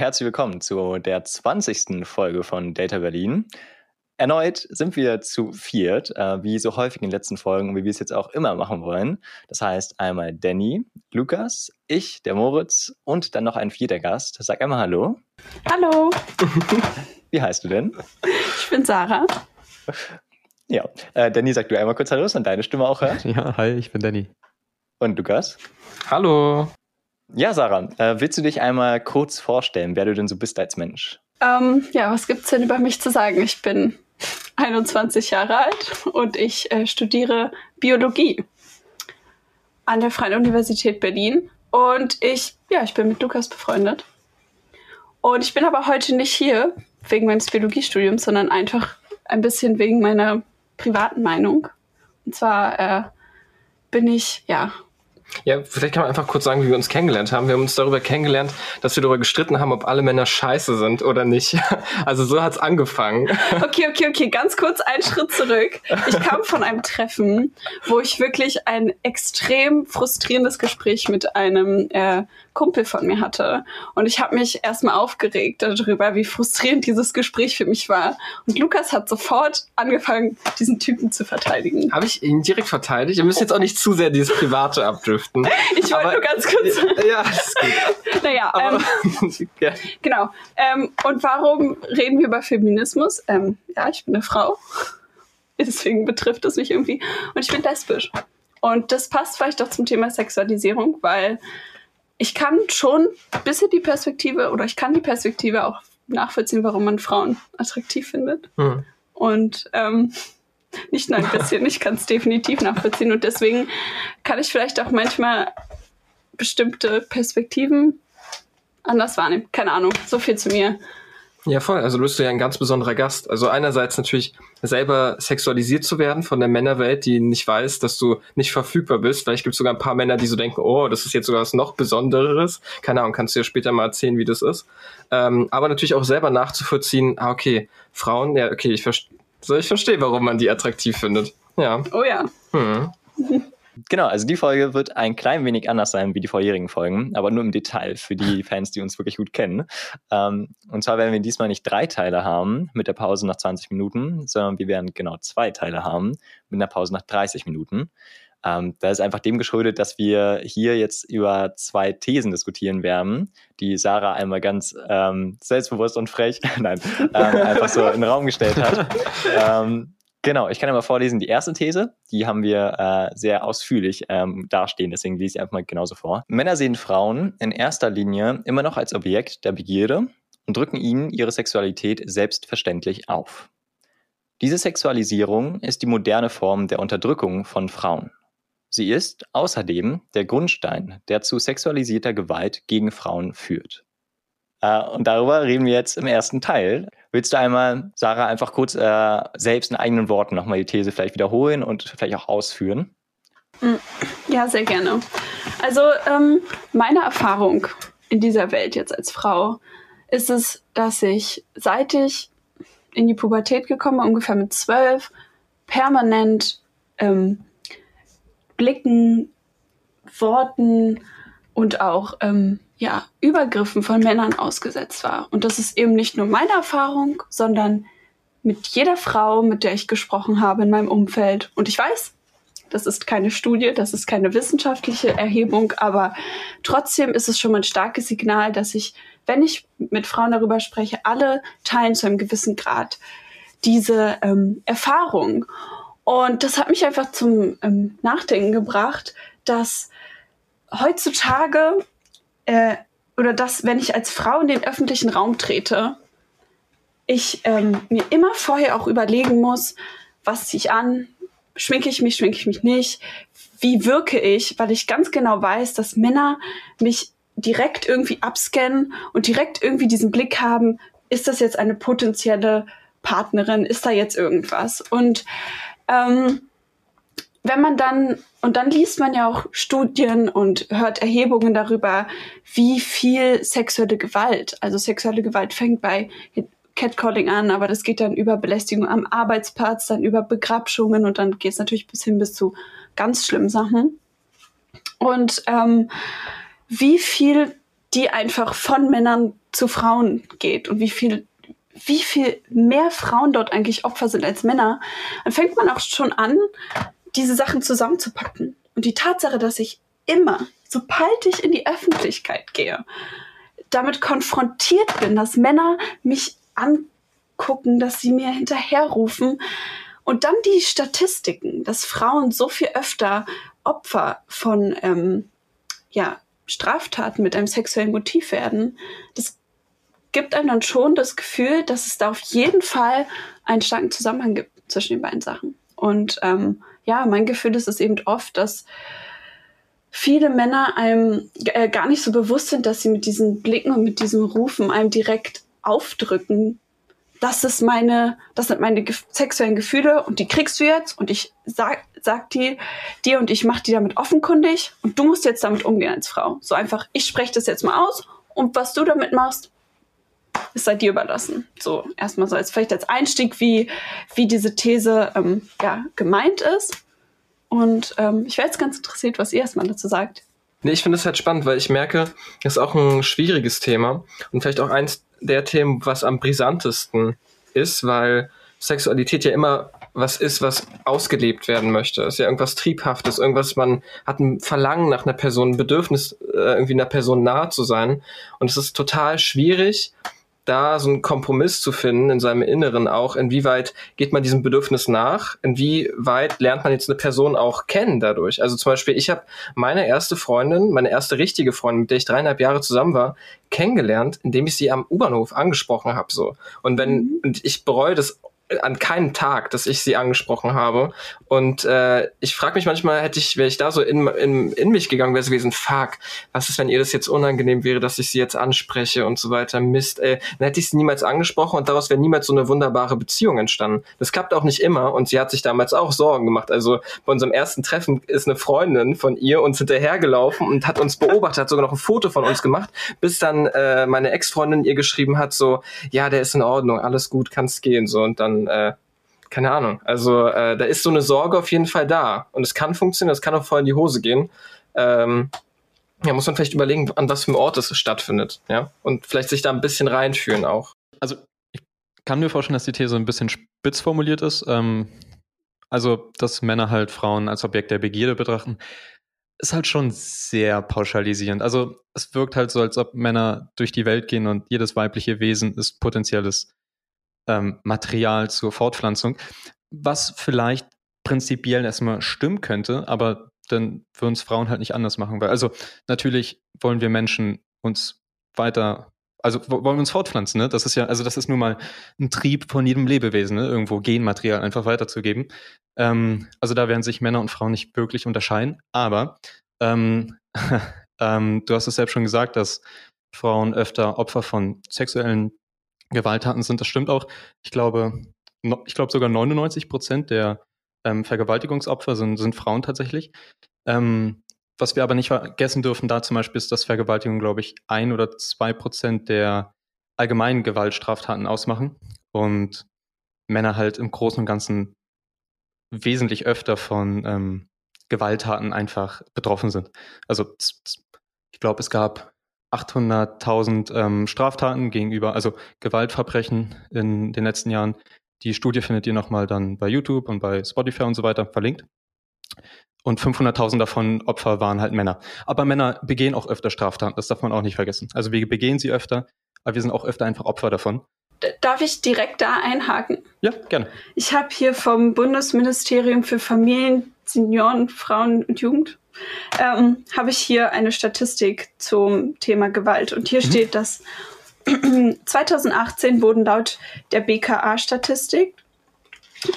Herzlich willkommen zu der 20. Folge von Data Berlin. Erneut sind wir zu viert, äh, wie so häufig in den letzten Folgen und wie wir es jetzt auch immer machen wollen. Das heißt einmal Danny, Lukas, ich, der Moritz und dann noch ein vierter Gast. Sag einmal Hallo. Hallo. Wie heißt du denn? Ich bin Sarah. Ja, äh, Danny, sag du einmal kurz Hallo, und deine Stimme auch hört. Ja, hi, ich bin Danny. Und Lukas? Hallo. Ja, Sarah, äh, willst du dich einmal kurz vorstellen, wer du denn so bist als Mensch? Ähm, ja, was gibt's denn über mich zu sagen? Ich bin 21 Jahre alt und ich äh, studiere Biologie an der Freien Universität Berlin. Und ich, ja, ich bin mit Lukas befreundet. Und ich bin aber heute nicht hier wegen meines Biologiestudiums, sondern einfach ein bisschen wegen meiner privaten Meinung. Und zwar äh, bin ich, ja, ja, vielleicht kann man einfach kurz sagen, wie wir uns kennengelernt haben. Wir haben uns darüber kennengelernt, dass wir darüber gestritten haben, ob alle Männer scheiße sind oder nicht. Also so hat's angefangen. Okay, okay, okay, ganz kurz einen Schritt zurück. Ich kam von einem Treffen, wo ich wirklich ein extrem frustrierendes Gespräch mit einem äh, Kumpel von mir hatte. Und ich habe mich erstmal aufgeregt darüber, wie frustrierend dieses Gespräch für mich war. Und Lukas hat sofort angefangen, diesen Typen zu verteidigen. Habe ich ihn direkt verteidigt? Wir müssen jetzt auch nicht zu sehr dieses Private abdriften. Ich wollte nur ganz kurz. Ja, das ist gut. Naja, ähm, ja. genau. Ähm, und warum reden wir über Feminismus? Ähm, ja, ich bin eine Frau. Deswegen betrifft es mich irgendwie. Und ich bin lesbisch. Und das passt vielleicht auch zum Thema Sexualisierung, weil ich kann schon ein bisschen die Perspektive oder ich kann die Perspektive auch nachvollziehen, warum man Frauen attraktiv findet. Hm. Und ähm, nicht nur ein bisschen, ich kann es definitiv nachvollziehen. Und deswegen kann ich vielleicht auch manchmal bestimmte Perspektiven anders wahrnehmen. Keine Ahnung, so viel zu mir. Ja, voll. Also du bist ja ein ganz besonderer Gast. Also einerseits natürlich selber sexualisiert zu werden von der Männerwelt, die nicht weiß, dass du nicht verfügbar bist. Vielleicht gibt es sogar ein paar Männer, die so denken, oh, das ist jetzt sogar was noch Besonderes. Keine Ahnung, kannst du ja später mal erzählen, wie das ist. Ähm, aber natürlich auch selber nachzuvollziehen, ah, okay, Frauen, ja, okay, ich, verstehe, so, ich verstehe, warum man die attraktiv findet. Ja. Oh ja. Hm. Genau, also die Folge wird ein klein wenig anders sein wie die vorherigen Folgen, aber nur im Detail für die Fans, die uns wirklich gut kennen. Ähm, und zwar werden wir diesmal nicht drei Teile haben mit der Pause nach 20 Minuten, sondern wir werden genau zwei Teile haben mit einer Pause nach 30 Minuten. Ähm, da ist einfach dem geschuldet, dass wir hier jetzt über zwei Thesen diskutieren werden, die Sarah einmal ganz ähm, selbstbewusst und frech, nein, ähm, einfach so in den Raum gestellt hat. Genau, ich kann ja mal vorlesen. Die erste These, die haben wir äh, sehr ausführlich ähm, dastehen, deswegen lese ich einfach mal genauso vor. Männer sehen Frauen in erster Linie immer noch als Objekt der Begierde und drücken ihnen ihre Sexualität selbstverständlich auf. Diese Sexualisierung ist die moderne Form der Unterdrückung von Frauen. Sie ist außerdem der Grundstein, der zu sexualisierter Gewalt gegen Frauen führt. Äh, und darüber reden wir jetzt im ersten Teil. Willst du einmal, Sarah, einfach kurz äh, selbst in eigenen Worten nochmal die These vielleicht wiederholen und vielleicht auch ausführen? Mm, ja, sehr gerne. Also ähm, meine Erfahrung in dieser Welt jetzt als Frau ist es, dass ich, seit ich in die Pubertät gekommen bin, ungefähr mit zwölf, permanent ähm, Blicken, Worten und auch ähm, ja, Übergriffen von Männern ausgesetzt war. Und das ist eben nicht nur meine Erfahrung, sondern mit jeder Frau, mit der ich gesprochen habe in meinem Umfeld. Und ich weiß, das ist keine Studie, das ist keine wissenschaftliche Erhebung, aber trotzdem ist es schon mal ein starkes Signal, dass ich, wenn ich mit Frauen darüber spreche, alle teilen zu einem gewissen Grad diese ähm, Erfahrung. Und das hat mich einfach zum ähm, Nachdenken gebracht, dass heutzutage äh, oder dass, wenn ich als Frau in den öffentlichen Raum trete, ich ähm, mir immer vorher auch überlegen muss, was ziehe ich an, schminke ich mich, schminke ich mich nicht, wie wirke ich, weil ich ganz genau weiß, dass Männer mich direkt irgendwie abscannen und direkt irgendwie diesen Blick haben, ist das jetzt eine potenzielle Partnerin, ist da jetzt irgendwas? Und ähm, wenn man dann, und dann liest man ja auch Studien und hört Erhebungen darüber, wie viel sexuelle Gewalt, also sexuelle Gewalt fängt bei Catcalling an, aber das geht dann über Belästigung am Arbeitsplatz, dann über Begrabschungen und dann geht es natürlich bis hin bis zu ganz schlimmen Sachen. Und ähm, wie viel die einfach von Männern zu Frauen geht und wie viel wie viel mehr Frauen dort eigentlich Opfer sind als Männer, dann fängt man auch schon an, diese Sachen zusammenzupacken. Und die Tatsache, dass ich immer, sobald ich in die Öffentlichkeit gehe, damit konfrontiert bin, dass Männer mich angucken, dass sie mir hinterherrufen und dann die Statistiken, dass Frauen so viel öfter Opfer von ähm, ja, Straftaten mit einem sexuellen Motiv werden, das gibt einem dann schon das Gefühl, dass es da auf jeden Fall einen starken Zusammenhang gibt zwischen den beiden Sachen. Und ähm, ja, mein Gefühl ist es eben oft, dass viele Männer einem äh, gar nicht so bewusst sind, dass sie mit diesen Blicken und mit diesen Rufen einem direkt aufdrücken. Das ist meine, das sind meine ge sexuellen Gefühle und die kriegst du jetzt und ich sag, sag die dir und ich mach die damit offenkundig und du musst jetzt damit umgehen als Frau. So einfach, ich spreche das jetzt mal aus und was du damit machst, ist sei dir überlassen. So erstmal so als vielleicht als Einstieg, wie, wie diese These ähm, ja, gemeint ist. Und ähm, ich wäre jetzt ganz interessiert, was ihr erstmal dazu sagt. Nee, ich finde es halt spannend, weil ich merke, es ist auch ein schwieriges Thema und vielleicht auch eins der Themen, was am brisantesten ist, weil Sexualität ja immer was ist, was ausgelebt werden möchte. Es ist ja irgendwas Triebhaftes, irgendwas, man hat ein Verlangen nach einer Person, ein Bedürfnis, äh, irgendwie einer Person nahe zu sein. Und es ist total schwierig, da so einen Kompromiss zu finden in seinem Inneren auch, inwieweit geht man diesem Bedürfnis nach, inwieweit lernt man jetzt eine Person auch kennen dadurch. Also zum Beispiel, ich habe meine erste Freundin, meine erste richtige Freundin, mit der ich dreieinhalb Jahre zusammen war, kennengelernt, indem ich sie am U-Bahnhof angesprochen habe. So. Und wenn, mhm. und ich bereue das an keinem Tag, dass ich sie angesprochen habe. Und äh, ich frage mich manchmal, hätte ich, wäre ich da so in, in, in mich gegangen, wäre es gewesen, fuck, was ist, wenn ihr das jetzt unangenehm wäre, dass ich sie jetzt anspreche und so weiter, Mist, ey. Dann hätte ich sie niemals angesprochen und daraus wäre niemals so eine wunderbare Beziehung entstanden. Das klappt auch nicht immer und sie hat sich damals auch Sorgen gemacht. Also bei unserem ersten Treffen ist eine Freundin von ihr uns hinterhergelaufen und hat uns beobachtet, hat sogar noch ein Foto von uns gemacht, bis dann äh, meine Ex-Freundin ihr geschrieben hat, so, ja, der ist in Ordnung, alles gut, kannst gehen, so und dann äh, keine Ahnung. Also äh, da ist so eine Sorge auf jeden Fall da. Und es kann funktionieren, es kann auch voll in die Hose gehen. Ähm, ja, muss man vielleicht überlegen, an was für einem Ort es stattfindet, ja. Und vielleicht sich da ein bisschen reinfühlen auch. Also ich kann mir vorstellen, dass die These ein bisschen spitz formuliert ist. Ähm, also, dass Männer halt Frauen als Objekt der Begierde betrachten, ist halt schon sehr pauschalisierend. Also es wirkt halt so, als ob Männer durch die Welt gehen und jedes weibliche Wesen ist potenzielles ähm, Material zur Fortpflanzung, was vielleicht prinzipiell erstmal stimmen könnte, aber dann würden es Frauen halt nicht anders machen. Weil, also natürlich wollen wir Menschen uns weiter, also wollen wir uns fortpflanzen, ne? Das ist ja, also das ist nun mal ein Trieb von jedem Lebewesen, ne? Irgendwo Genmaterial einfach weiterzugeben. Ähm, also da werden sich Männer und Frauen nicht wirklich unterscheiden, aber ähm, ähm, du hast es selbst schon gesagt, dass Frauen öfter Opfer von sexuellen Gewalttaten sind. Das stimmt auch. Ich glaube, no, ich glaube sogar 99 Prozent der ähm, Vergewaltigungsopfer sind, sind Frauen tatsächlich. Ähm, was wir aber nicht vergessen dürfen, da zum Beispiel ist, dass Vergewaltigung, glaube ich, ein oder zwei Prozent der allgemeinen Gewaltstraftaten ausmachen und Männer halt im Großen und Ganzen wesentlich öfter von ähm, Gewalttaten einfach betroffen sind. Also ich glaube, es gab 800.000 ähm, Straftaten gegenüber, also Gewaltverbrechen in den letzten Jahren. Die Studie findet ihr nochmal dann bei YouTube und bei Spotify und so weiter verlinkt. Und 500.000 davon Opfer waren halt Männer. Aber Männer begehen auch öfter Straftaten, das darf man auch nicht vergessen. Also wir begehen sie öfter, aber wir sind auch öfter einfach Opfer davon. Darf ich direkt da einhaken? Ja, gerne. Ich habe hier vom Bundesministerium für Familien, Senioren, Frauen und Jugend ähm, habe ich hier eine Statistik zum Thema Gewalt. Und hier mhm. steht, dass 2018 wurden laut der BKA-Statistik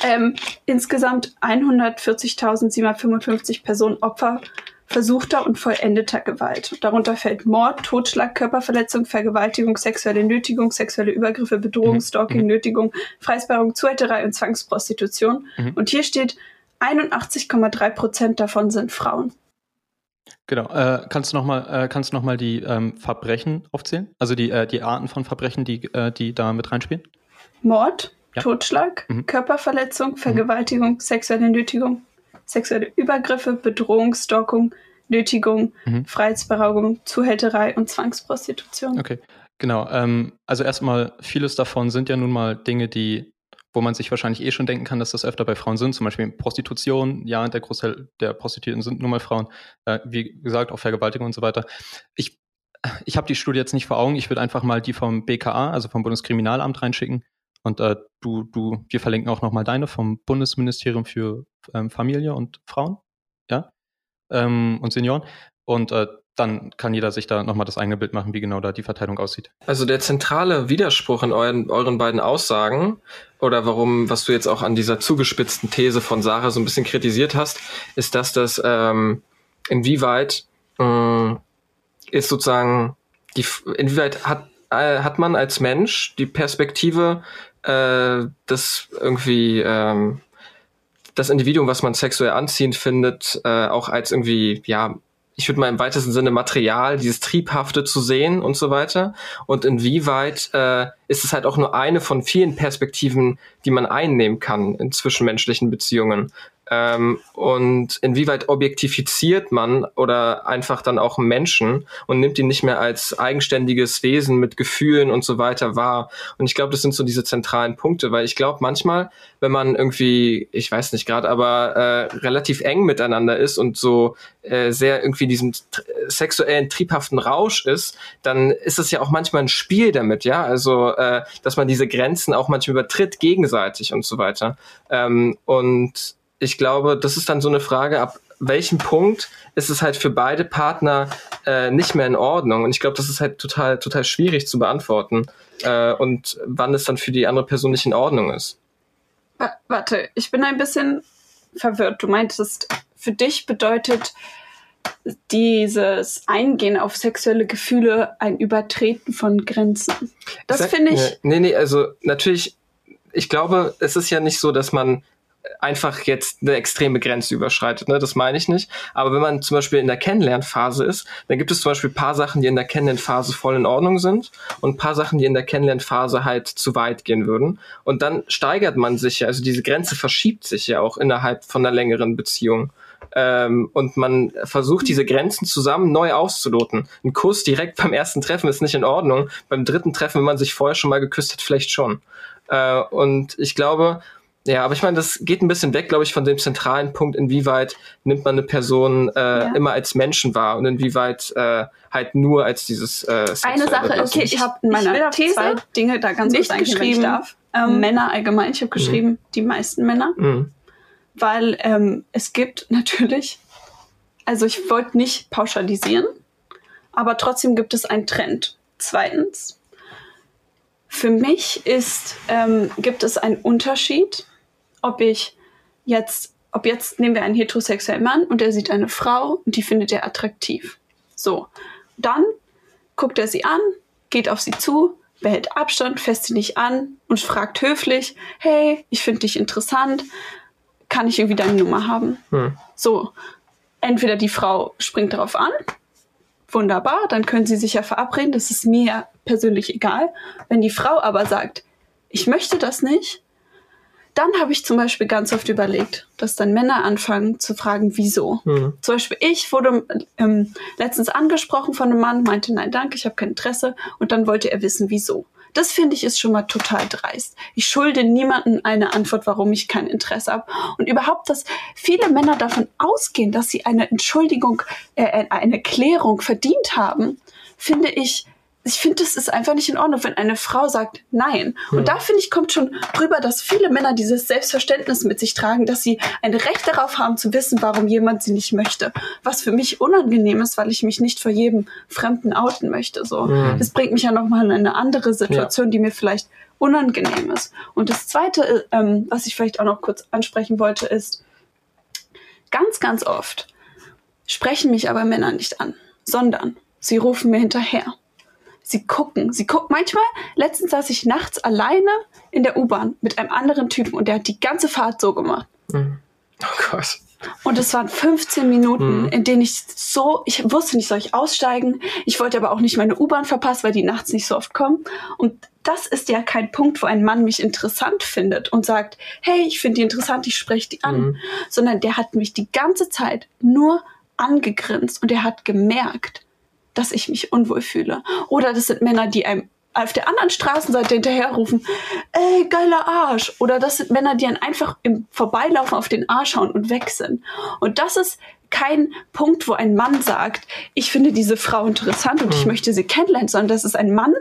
ähm, insgesamt 140.755 Personen Opfer versuchter und vollendeter Gewalt. Darunter fällt Mord, Totschlag, Körperverletzung, Vergewaltigung, sexuelle Nötigung, sexuelle Übergriffe, Bedrohung, mhm. Stalking, mhm. Nötigung, Freisperrung, Zuhälterei und Zwangsprostitution. Mhm. Und hier steht, 81,3 Prozent davon sind Frauen. Genau. Äh, kannst du nochmal äh, noch die ähm, Verbrechen aufzählen? Also die, äh, die Arten von Verbrechen, die, äh, die da mit reinspielen? Mord, ja. Totschlag, mhm. Körperverletzung, mhm. Vergewaltigung, mhm. sexuelle Nötigung, sexuelle Übergriffe, Bedrohung, Stalking, Nötigung, mhm. Freiheitsberaugung, Zuhälterei und Zwangsprostitution. Okay. Genau, ähm, also erstmal, vieles davon sind ja nun mal Dinge, die, wo man sich wahrscheinlich eh schon denken kann, dass das öfter bei Frauen sind, zum Beispiel Prostitution, ja, der Großteil der Prostituierten sind nun mal Frauen, äh, wie gesagt, auch Vergewaltigung und so weiter. Ich, ich habe die Studie jetzt nicht vor Augen, ich würde einfach mal die vom BKA, also vom Bundeskriminalamt reinschicken. Und äh, du, du, wir verlinken auch nochmal deine vom Bundesministerium für ähm, Familie und Frauen, ja, ähm, und Senioren. Und äh, dann kann jeder sich da nochmal das eigene Bild machen, wie genau da die Verteilung aussieht. Also der zentrale Widerspruch in euren, euren beiden Aussagen oder warum, was du jetzt auch an dieser zugespitzten These von Sarah so ein bisschen kritisiert hast, ist, dass das ähm, inwieweit äh, ist sozusagen die, inwieweit hat äh, hat man als Mensch die Perspektive, äh, das irgendwie ähm, das Individuum, was man sexuell anziehend findet, äh, auch als irgendwie ja ich würde mal im weitesten Sinne Material, dieses Triebhafte zu sehen und so weiter. Und inwieweit äh, ist es halt auch nur eine von vielen Perspektiven, die man einnehmen kann in zwischenmenschlichen Beziehungen. Ähm, und inwieweit objektifiziert man oder einfach dann auch Menschen und nimmt ihn nicht mehr als eigenständiges Wesen mit Gefühlen und so weiter wahr. Und ich glaube, das sind so diese zentralen Punkte, weil ich glaube, manchmal, wenn man irgendwie, ich weiß nicht gerade, aber äh, relativ eng miteinander ist und so äh, sehr irgendwie diesem sexuellen, triebhaften Rausch ist, dann ist es ja auch manchmal ein Spiel damit, ja. Also, äh, dass man diese Grenzen auch manchmal übertritt gegenseitig und so weiter. Ähm, und ich glaube, das ist dann so eine Frage, ab welchem Punkt ist es halt für beide Partner äh, nicht mehr in Ordnung. Und ich glaube, das ist halt total, total schwierig zu beantworten. Äh, und wann es dann für die andere Person nicht in Ordnung ist. Warte, ich bin ein bisschen verwirrt. Du meintest, für dich bedeutet dieses Eingehen auf sexuelle Gefühle ein Übertreten von Grenzen. Das finde ich. Nee, nee, also natürlich, ich glaube, es ist ja nicht so, dass man einfach jetzt eine extreme Grenze überschreitet. Ne? Das meine ich nicht. Aber wenn man zum Beispiel in der Kennenlernphase ist, dann gibt es zum Beispiel ein paar Sachen, die in der Kennenlernphase voll in Ordnung sind und ein paar Sachen, die in der Kennenlernphase halt zu weit gehen würden. Und dann steigert man sich ja, also diese Grenze verschiebt sich ja auch innerhalb von einer längeren Beziehung. Ähm, und man versucht, diese Grenzen zusammen neu auszuloten. Ein Kuss direkt beim ersten Treffen ist nicht in Ordnung. Beim dritten Treffen, wenn man sich vorher schon mal geküsst hat, vielleicht schon. Äh, und ich glaube, ja, aber ich meine, das geht ein bisschen weg, glaube ich, von dem zentralen Punkt, inwieweit nimmt man eine Person äh, ja. immer als Menschen wahr und inwieweit äh, halt nur als dieses äh, Eine Sache ist, okay, ich habe in meiner These zwei Dinge da ganz nicht kurz geschrieben. Darf. Ähm, Männer allgemein, ich habe mhm. geschrieben, mhm. die meisten Männer. Mhm. Weil ähm, es gibt natürlich, also ich wollte nicht pauschalisieren, aber trotzdem gibt es einen Trend. Zweitens, für mich ist, ähm, gibt es einen Unterschied ob ich jetzt, ob jetzt nehmen wir einen heterosexuellen Mann und er sieht eine Frau und die findet er attraktiv. So, dann guckt er sie an, geht auf sie zu, behält Abstand, fässt sie nicht an und fragt höflich, hey, ich finde dich interessant, kann ich irgendwie deine Nummer haben? Hm. So, entweder die Frau springt darauf an, wunderbar, dann können sie sich ja verabreden, das ist mir persönlich egal. Wenn die Frau aber sagt, ich möchte das nicht, dann habe ich zum Beispiel ganz oft überlegt, dass dann Männer anfangen zu fragen, wieso. Mhm. Zum Beispiel ich wurde ähm, letztens angesprochen von einem Mann, meinte, nein, danke, ich habe kein Interesse. Und dann wollte er wissen, wieso. Das finde ich ist schon mal total dreist. Ich schulde niemandem eine Antwort, warum ich kein Interesse habe. Und überhaupt, dass viele Männer davon ausgehen, dass sie eine Entschuldigung, äh, eine Klärung verdient haben, finde ich ich finde, das ist einfach nicht in Ordnung, wenn eine Frau sagt Nein. Hm. Und da finde ich, kommt schon rüber, dass viele Männer dieses Selbstverständnis mit sich tragen, dass sie ein Recht darauf haben zu wissen, warum jemand sie nicht möchte. Was für mich unangenehm ist, weil ich mich nicht vor jedem Fremden outen möchte. So, hm. das bringt mich ja nochmal in eine andere Situation, ja. die mir vielleicht unangenehm ist. Und das Zweite, ähm, was ich vielleicht auch noch kurz ansprechen wollte, ist ganz, ganz oft sprechen mich aber Männer nicht an, sondern sie rufen mir hinterher sie gucken. Sie gucken. Manchmal, letztens saß ich nachts alleine in der U-Bahn mit einem anderen Typen und der hat die ganze Fahrt so gemacht. Mhm. Oh Gott. Und es waren 15 Minuten, mhm. in denen ich so, ich wusste nicht, soll ich aussteigen. Ich wollte aber auch nicht meine U-Bahn verpassen, weil die nachts nicht so oft kommen. Und das ist ja kein Punkt, wo ein Mann mich interessant findet und sagt, hey, ich finde die interessant, ich spreche die an. Mhm. Sondern der hat mich die ganze Zeit nur angegrinst und er hat gemerkt, dass ich mich unwohl fühle. Oder das sind Männer, die einem auf der anderen Straßenseite hinterherrufen, ey, geiler Arsch. Oder das sind Männer, die dann einfach im Vorbeilaufen auf den Arsch schauen und weg sind. Und das ist kein Punkt, wo ein Mann sagt, ich finde diese Frau interessant und mhm. ich möchte sie kennenlernen, sondern das ist ein Mann,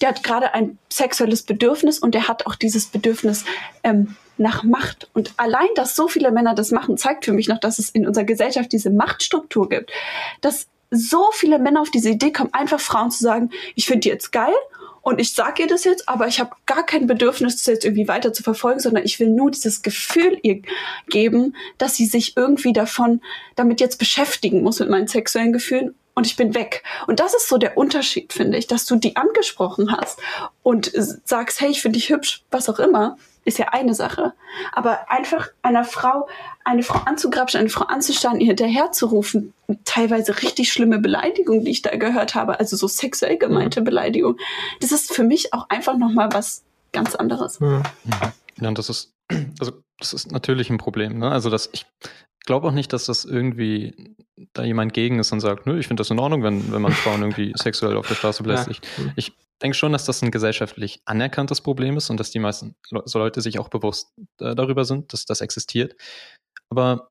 der hat gerade ein sexuelles Bedürfnis und der hat auch dieses Bedürfnis ähm, nach Macht. Und allein, dass so viele Männer das machen, zeigt für mich noch, dass es in unserer Gesellschaft diese Machtstruktur gibt, dass so viele Männer auf diese Idee kommen, einfach Frauen zu sagen, ich finde die jetzt geil und ich sage ihr das jetzt, aber ich habe gar kein Bedürfnis, das jetzt irgendwie weiter zu verfolgen, sondern ich will nur dieses Gefühl ihr geben, dass sie sich irgendwie davon, damit jetzt beschäftigen muss mit meinen sexuellen Gefühlen und ich bin weg. Und das ist so der Unterschied, finde ich, dass du die angesprochen hast und sagst, hey, ich finde dich hübsch, was auch immer, ist ja eine Sache. Aber einfach einer Frau, eine Frau anzugrapschen, eine Frau anzustarren, ihr hinterherzurufen, teilweise richtig schlimme Beleidigung, die ich da gehört habe, also so sexuell gemeinte mhm. Beleidigung, das ist für mich auch einfach nochmal was ganz anderes. Mhm. Ja, und das ist, also das ist natürlich ein Problem. Ne? Also dass ich glaube auch nicht, dass das irgendwie da jemand gegen ist und sagt, nö, ich finde das in Ordnung, wenn, wenn man Frauen irgendwie sexuell auf der Straße belästigt. Ja. Ich denke schon, dass das ein gesellschaftlich anerkanntes Problem ist und dass die meisten Leute sich auch bewusst äh, darüber sind, dass das existiert. Aber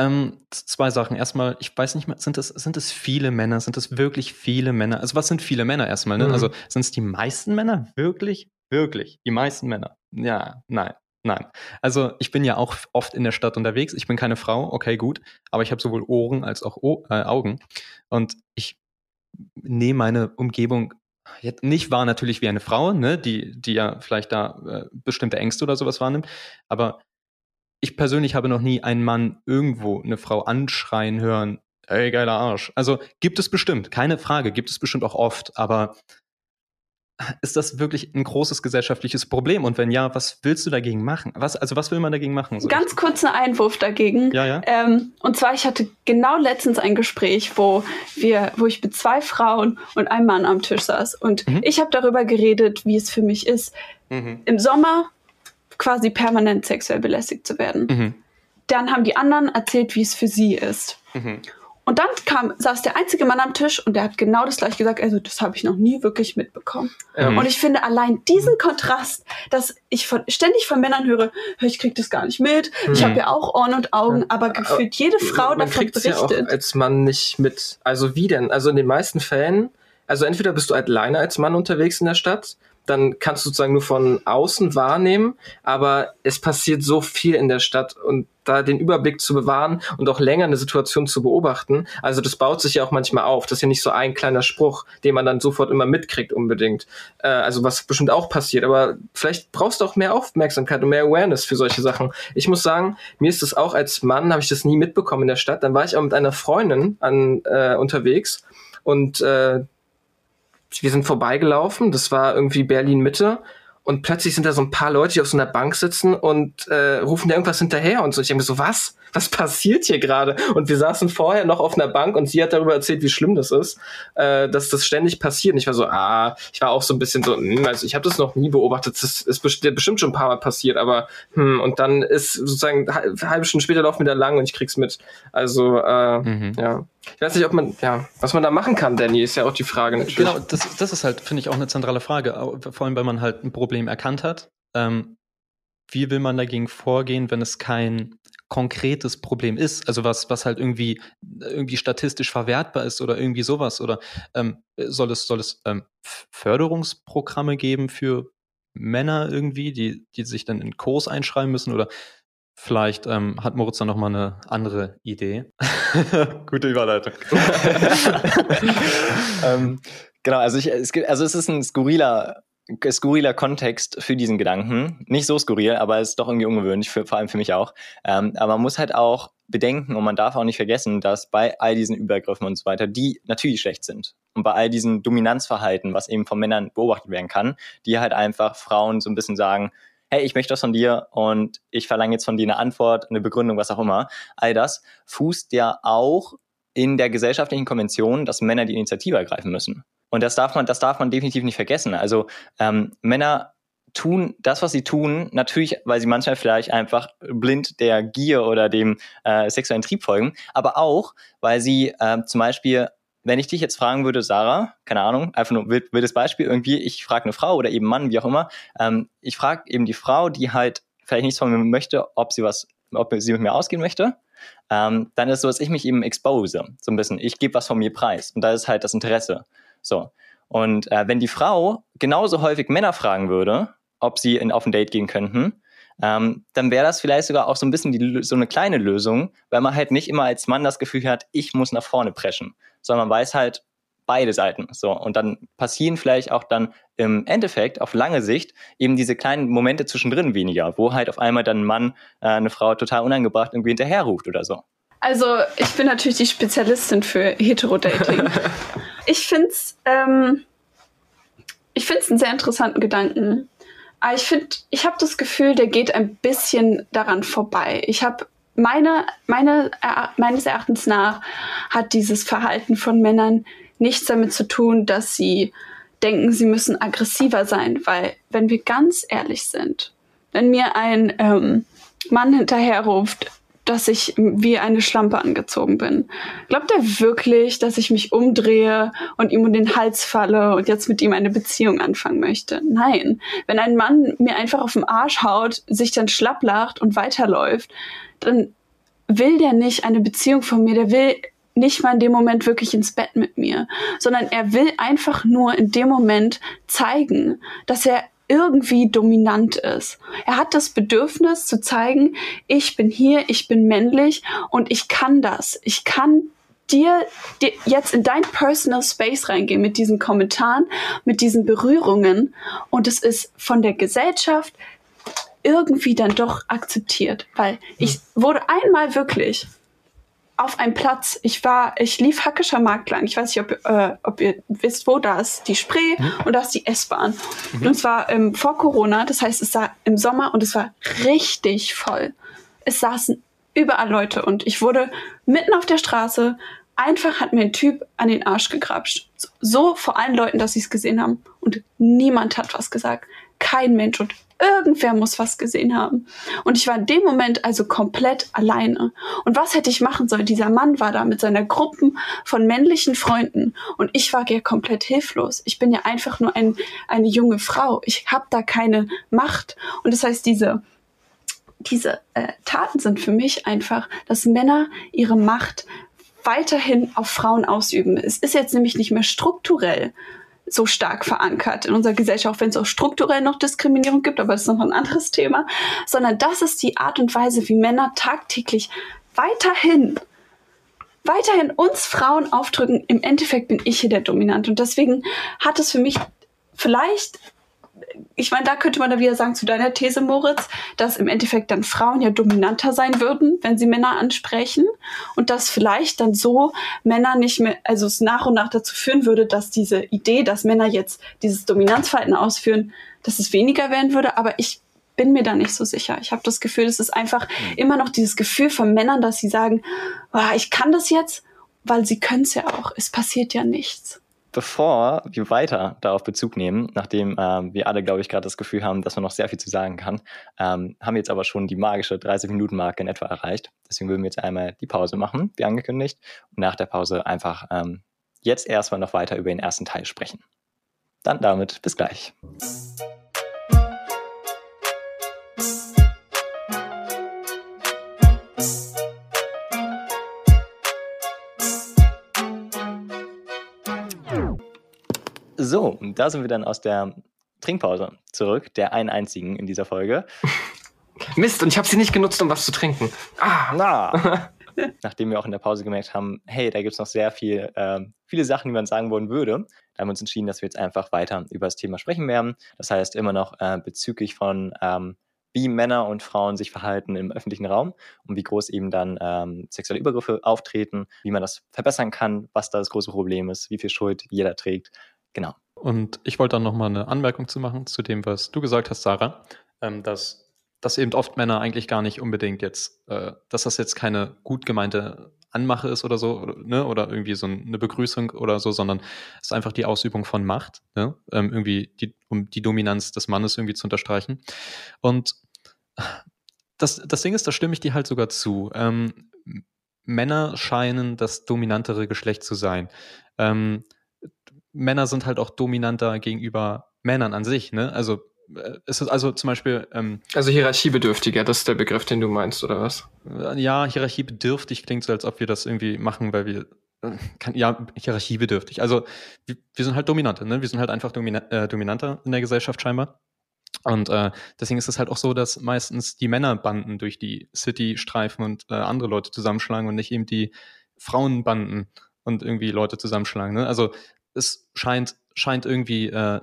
ähm, zwei Sachen. Erstmal, ich weiß nicht mehr, sind es, sind es viele Männer? Sind es wirklich viele Männer? Also was sind viele Männer erstmal? Ne? Mhm. Also sind es die meisten Männer? Wirklich? Wirklich? Die meisten Männer? Ja, nein. Nein. Also ich bin ja auch oft in der Stadt unterwegs. Ich bin keine Frau, okay, gut. Aber ich habe sowohl Ohren als auch o äh, Augen. Und ich nehme meine Umgebung nicht wahr natürlich wie eine Frau, ne, die, die ja vielleicht da äh, bestimmte Ängste oder sowas wahrnimmt. Aber ich persönlich habe noch nie einen Mann irgendwo eine Frau anschreien hören, ey, geiler Arsch. Also gibt es bestimmt, keine Frage, gibt es bestimmt auch oft, aber ist das wirklich ein großes gesellschaftliches Problem? Und wenn ja, was willst du dagegen machen? Was, also was will man dagegen machen? So Ganz kurzer Einwurf dagegen. Ja, ja. Ähm, und zwar, ich hatte genau letztens ein Gespräch, wo wir, wo ich mit zwei Frauen und einem Mann am Tisch saß. Und mhm. ich habe darüber geredet, wie es für mich ist, mhm. im Sommer quasi permanent sexuell belästigt zu werden. Mhm. Dann haben die anderen erzählt, wie es für sie ist. Und dann kam, saß der einzige Mann am Tisch und der hat genau das gleiche gesagt. Also, das habe ich noch nie wirklich mitbekommen. Mhm. Und ich finde allein diesen Kontrast, dass ich von, ständig von Männern höre, ich krieg das gar nicht mit, mhm. ich habe ja auch Ohren und Augen, aber gefühlt jede Frau man davon berichtet. Ja auch als Mann nicht mit. Also wie denn? Also in den meisten Fällen, also entweder bist du alleine als Mann unterwegs in der Stadt dann kannst du sozusagen nur von außen wahrnehmen, aber es passiert so viel in der Stadt und da den Überblick zu bewahren und auch länger eine Situation zu beobachten, also das baut sich ja auch manchmal auf. Das ist ja nicht so ein kleiner Spruch, den man dann sofort immer mitkriegt unbedingt. Äh, also was bestimmt auch passiert, aber vielleicht brauchst du auch mehr Aufmerksamkeit und mehr Awareness für solche Sachen. Ich muss sagen, mir ist das auch als Mann, habe ich das nie mitbekommen in der Stadt. Dann war ich auch mit einer Freundin an, äh, unterwegs und äh, wir sind vorbeigelaufen, das war irgendwie Berlin Mitte und plötzlich sind da so ein paar Leute, die auf so einer Bank sitzen und äh, rufen da irgendwas hinterher und so. Ich denke mir so, was? Was passiert hier gerade? Und wir saßen vorher noch auf einer Bank und sie hat darüber erzählt, wie schlimm das ist, äh, dass das ständig passiert. Und ich war so, ah, ich war auch so ein bisschen so, hm, also ich habe das noch nie beobachtet, das ist bestimmt schon ein paar Mal passiert, aber hm, und dann ist sozusagen eine halbe Stunde später laufen wir da lang und ich krieg's mit. Also, äh, mhm. ja. Ich weiß nicht, ob man, ja, was man da machen kann, Danny, ist ja auch die Frage natürlich. Genau, das, das ist halt, finde ich, auch eine zentrale Frage. Vor allem, wenn man halt ein Problem erkannt hat. Ähm, wie will man dagegen vorgehen, wenn es kein konkretes Problem ist? Also was, was halt irgendwie, irgendwie statistisch verwertbar ist oder irgendwie sowas? Oder ähm, soll es, soll es ähm, Förderungsprogramme geben für Männer irgendwie, die, die sich dann in Kurs einschreiben müssen? Oder Vielleicht ähm, hat Moritz dann nochmal eine andere Idee. Gute Überleitung. ähm, genau, also, ich, es gibt, also es ist ein skurriler, skurriler Kontext für diesen Gedanken. Nicht so skurril, aber es ist doch irgendwie ungewöhnlich, für, vor allem für mich auch. Ähm, aber man muss halt auch bedenken und man darf auch nicht vergessen, dass bei all diesen Übergriffen und so weiter, die natürlich schlecht sind und bei all diesen Dominanzverhalten, was eben von Männern beobachtet werden kann, die halt einfach Frauen so ein bisschen sagen, hey, ich möchte das von dir und ich verlange jetzt von dir eine Antwort, eine Begründung, was auch immer. All das fußt ja auch in der gesellschaftlichen Konvention, dass Männer die Initiative ergreifen müssen. Und das darf man, das darf man definitiv nicht vergessen. Also ähm, Männer tun das, was sie tun, natürlich, weil sie manchmal vielleicht einfach blind der Gier oder dem äh, sexuellen Trieb folgen, aber auch, weil sie äh, zum Beispiel wenn ich dich jetzt fragen würde, Sarah, keine Ahnung, einfach nur wild, wildes Beispiel, irgendwie, ich frage eine Frau oder eben Mann, wie auch immer, ähm, ich frage eben die Frau, die halt vielleicht nichts von mir möchte, ob sie was, ob sie mit mir ausgehen möchte, ähm, dann ist es so, dass ich mich eben expose, so ein bisschen. Ich gebe was von mir preis und da ist halt das Interesse. So. Und äh, wenn die Frau genauso häufig Männer fragen würde, ob sie in, auf ein Date gehen könnten, ähm, dann wäre das vielleicht sogar auch so ein bisschen die, so eine kleine Lösung, weil man halt nicht immer als Mann das Gefühl hat, ich muss nach vorne preschen, sondern man weiß halt beide Seiten. So und dann passieren vielleicht auch dann im Endeffekt auf lange Sicht eben diese kleinen Momente zwischendrin weniger, wo halt auf einmal dann ein Mann äh, eine Frau total unangebracht irgendwie hinterherruft oder so. Also ich bin natürlich die Spezialistin für Heterodating. ich finde es ähm, ich finde es einen sehr interessanten Gedanken. Aber ich finde, ich habe das Gefühl, der geht ein bisschen daran vorbei. Ich habe meine, meine, meines Erachtens nach hat dieses Verhalten von Männern nichts damit zu tun, dass sie denken, sie müssen aggressiver sein, weil wenn wir ganz ehrlich sind, wenn mir ein ähm, Mann hinterherruft, dass ich wie eine Schlampe angezogen bin. Glaubt er wirklich, dass ich mich umdrehe und ihm um den Hals falle und jetzt mit ihm eine Beziehung anfangen möchte? Nein. Wenn ein Mann mir einfach auf den Arsch haut, sich dann schlapp lacht und weiterläuft, dann will der nicht eine Beziehung von mir, der will nicht mal in dem Moment wirklich ins Bett mit mir, sondern er will einfach nur in dem Moment zeigen, dass er irgendwie dominant ist. Er hat das Bedürfnis zu zeigen, ich bin hier, ich bin männlich und ich kann das. Ich kann dir, dir jetzt in dein Personal Space reingehen mit diesen Kommentaren, mit diesen Berührungen und es ist von der Gesellschaft irgendwie dann doch akzeptiert, weil ich wurde einmal wirklich auf einem Platz. Ich war, ich lief Hackischer Markt lang. Ich weiß nicht, ob, äh, ob ihr wisst, wo da ist die Spree mhm. und da ist die S-Bahn. Mhm. Und zwar ähm, vor Corona, das heißt, es war im Sommer und es war richtig voll. Es saßen überall Leute und ich wurde mitten auf der Straße einfach hat mir ein Typ an den Arsch gegrapscht. So vor allen Leuten, dass sie es gesehen haben. Und niemand hat was gesagt. Kein Mensch. Und Irgendwer muss was gesehen haben. Und ich war in dem Moment also komplett alleine. Und was hätte ich machen sollen? Dieser Mann war da mit seiner Gruppe von männlichen Freunden und ich war ja komplett hilflos. Ich bin ja einfach nur ein, eine junge Frau. Ich habe da keine Macht. Und das heißt, diese diese äh, Taten sind für mich einfach, dass Männer ihre Macht weiterhin auf Frauen ausüben. Es ist jetzt nämlich nicht mehr strukturell so stark verankert in unserer Gesellschaft, auch wenn es auch strukturell noch Diskriminierung gibt, aber das ist noch ein anderes Thema, sondern das ist die Art und Weise, wie Männer tagtäglich weiterhin weiterhin uns Frauen aufdrücken, im Endeffekt bin ich hier der Dominant. Und deswegen hat es für mich vielleicht ich meine, da könnte man da wieder sagen zu deiner These, Moritz, dass im Endeffekt dann Frauen ja dominanter sein würden, wenn sie Männer ansprechen und dass vielleicht dann so Männer nicht mehr, also es nach und nach dazu führen würde, dass diese Idee, dass Männer jetzt dieses Dominanzverhalten ausführen, dass es weniger werden würde. Aber ich bin mir da nicht so sicher. Ich habe das Gefühl, es ist einfach mhm. immer noch dieses Gefühl von Männern, dass sie sagen, oh, ich kann das jetzt, weil sie können es ja auch. Es passiert ja nichts bevor wir weiter darauf Bezug nehmen, nachdem ähm, wir alle, glaube ich, gerade das Gefühl haben, dass man noch sehr viel zu sagen kann, ähm, haben wir jetzt aber schon die magische 30-Minuten-Marke in etwa erreicht. Deswegen würden wir jetzt einmal die Pause machen, wie angekündigt, und nach der Pause einfach ähm, jetzt erstmal noch weiter über den ersten Teil sprechen. Dann damit bis gleich. So, da sind wir dann aus der Trinkpause zurück, der einen einzigen in dieser Folge. Mist, und ich habe sie nicht genutzt, um was zu trinken. Ah, na. Nachdem wir auch in der Pause gemerkt haben, hey, da gibt es noch sehr viel, äh, viele Sachen, die man sagen wollen würde, da haben wir uns entschieden, dass wir jetzt einfach weiter über das Thema sprechen werden. Das heißt, immer noch äh, bezüglich von, ähm, wie Männer und Frauen sich verhalten im öffentlichen Raum und wie groß eben dann ähm, sexuelle Übergriffe auftreten, wie man das verbessern kann, was da das große Problem ist, wie viel Schuld jeder trägt. Genau. Und ich wollte dann nochmal eine Anmerkung zu machen zu dem, was du gesagt hast, Sarah, ähm, dass, dass eben oft Männer eigentlich gar nicht unbedingt jetzt, äh, dass das jetzt keine gut gemeinte Anmache ist oder so, oder, ne, oder irgendwie so eine Begrüßung oder so, sondern es ist einfach die Ausübung von Macht, ne, ähm, irgendwie die, um die Dominanz des Mannes irgendwie zu unterstreichen. Und das, das Ding ist, da stimme ich dir halt sogar zu. Ähm, Männer scheinen das dominantere Geschlecht zu sein. Ähm, Männer sind halt auch dominanter gegenüber Männern an sich. Ne? Also äh, ist es also zum Beispiel. Ähm, also hierarchiebedürftiger, das ist der Begriff, den du meinst, oder was? Äh, ja, hierarchiebedürftig klingt so, als ob wir das irgendwie machen, weil wir. Äh, kann, ja, hierarchiebedürftig. Also wir, wir sind halt dominanter, ne? Wir sind halt einfach domina äh, dominanter in der Gesellschaft scheinbar. Und äh, deswegen ist es halt auch so, dass meistens die Männerbanden durch die City streifen und äh, andere Leute zusammenschlagen und nicht eben die Frauenbanden und irgendwie Leute zusammenschlagen. Ne? Also es scheint, scheint irgendwie äh,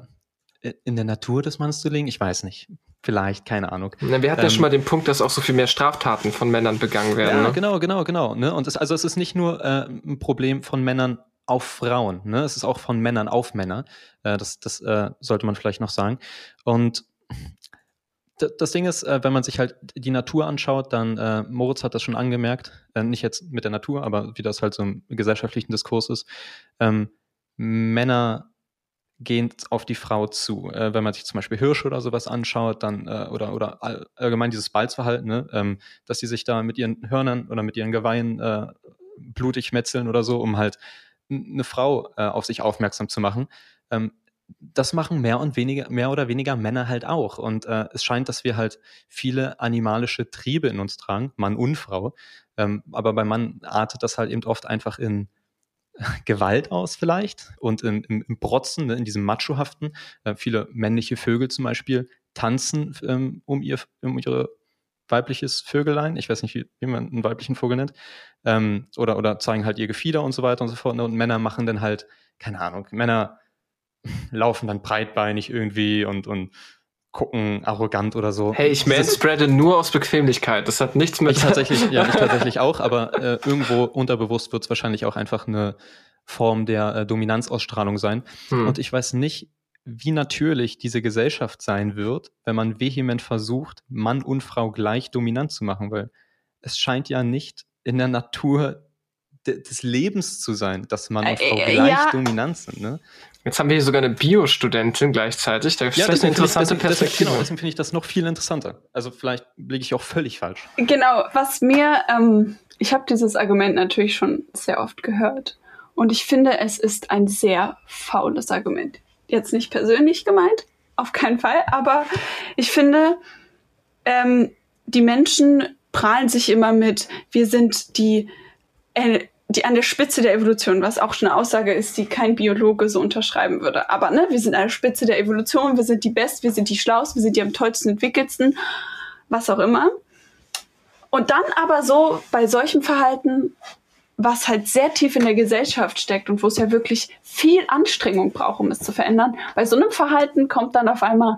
in der Natur des Mannes zu liegen. Ich weiß nicht. Vielleicht, keine Ahnung. Na, wir hatten ähm, ja schon mal den Punkt, dass auch so viel mehr Straftaten von Männern begangen werden. Ja, ne? genau, genau, genau. Ne? Und es, also es ist nicht nur äh, ein Problem von Männern auf Frauen. Ne? Es ist auch von Männern auf Männer. Äh, das das äh, sollte man vielleicht noch sagen. Und das Ding ist, äh, wenn man sich halt die Natur anschaut, dann, äh, Moritz hat das schon angemerkt, äh, nicht jetzt mit der Natur, aber wie das halt so im gesellschaftlichen Diskurs ist, ähm, Männer gehen auf die Frau zu. Äh, wenn man sich zum Beispiel Hirsche oder sowas anschaut, dann, äh, oder, oder allgemein dieses Balzverhalten, ne, ähm, dass sie sich da mit ihren Hörnern oder mit ihren Geweihen äh, blutig metzeln oder so, um halt eine Frau äh, auf sich aufmerksam zu machen. Ähm, das machen mehr und weniger, mehr oder weniger Männer halt auch. Und äh, es scheint, dass wir halt viele animalische Triebe in uns tragen, Mann und Frau. Ähm, aber beim Mann artet das halt eben oft einfach in Gewalt aus vielleicht und in, im, im Protzen, ne, in diesem Machohaften. Äh, viele männliche Vögel zum Beispiel tanzen ähm, um, ihr, um ihre weibliches Vögelein, ich weiß nicht, wie, wie man einen weiblichen Vogel nennt, ähm, oder, oder zeigen halt ihr Gefieder und so weiter und so fort. Ne? Und Männer machen dann halt, keine Ahnung, Männer laufen dann breitbeinig irgendwie und, und gucken arrogant oder so. Hey, ich manspreade nur aus Bequemlichkeit. Das hat nichts mit. Ich tatsächlich, ja, ich tatsächlich auch, aber äh, irgendwo unterbewusst wird es wahrscheinlich auch einfach eine Form der äh, Dominanzausstrahlung sein. Hm. Und ich weiß nicht, wie natürlich diese Gesellschaft sein wird, wenn man vehement versucht, Mann und Frau gleich dominant zu machen, weil es scheint ja nicht in der Natur des Lebens zu sein, dass Mann und äh, Frau äh, gleich ja. dominant sind. Ne? Jetzt haben wir hier sogar eine Biostudentin gleichzeitig. Da ist ja, eine interessante deswegen, Perspektive. Deswegen, genau, deswegen finde ich das noch viel interessanter. Also vielleicht liege ich auch völlig falsch. Genau, was mir, ähm, ich habe dieses Argument natürlich schon sehr oft gehört. Und ich finde, es ist ein sehr faules Argument. Jetzt nicht persönlich gemeint, auf keinen Fall, aber ich finde, ähm, die Menschen prahlen sich immer mit, wir sind die äh, die an der Spitze der Evolution, was auch schon eine Aussage ist, die kein Biologe so unterschreiben würde. Aber ne, wir sind an der Spitze der Evolution, wir sind die Best, wir sind die Schlausten, wir sind die am tollsten entwickelsten, was auch immer. Und dann aber so bei solchem Verhalten, was halt sehr tief in der Gesellschaft steckt und wo es ja wirklich viel Anstrengung braucht, um es zu verändern, bei so einem Verhalten kommt dann auf einmal,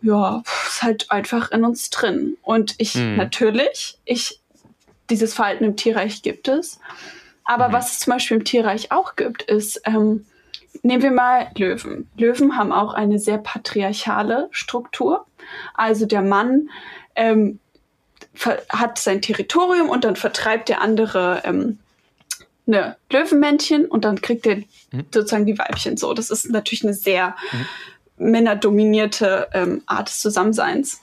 ja, ist halt einfach in uns drin. Und ich mhm. natürlich, ich dieses Verhalten im Tierreich gibt es. Aber mhm. was es zum Beispiel im Tierreich auch gibt, ist, ähm, nehmen wir mal Löwen. Löwen haben auch eine sehr patriarchale Struktur. Also der Mann ähm, hat sein Territorium und dann vertreibt der andere ähm, eine Löwenmännchen und dann kriegt er mhm. sozusagen die Weibchen so. Das ist natürlich eine sehr mhm. männerdominierte ähm, Art des Zusammenseins.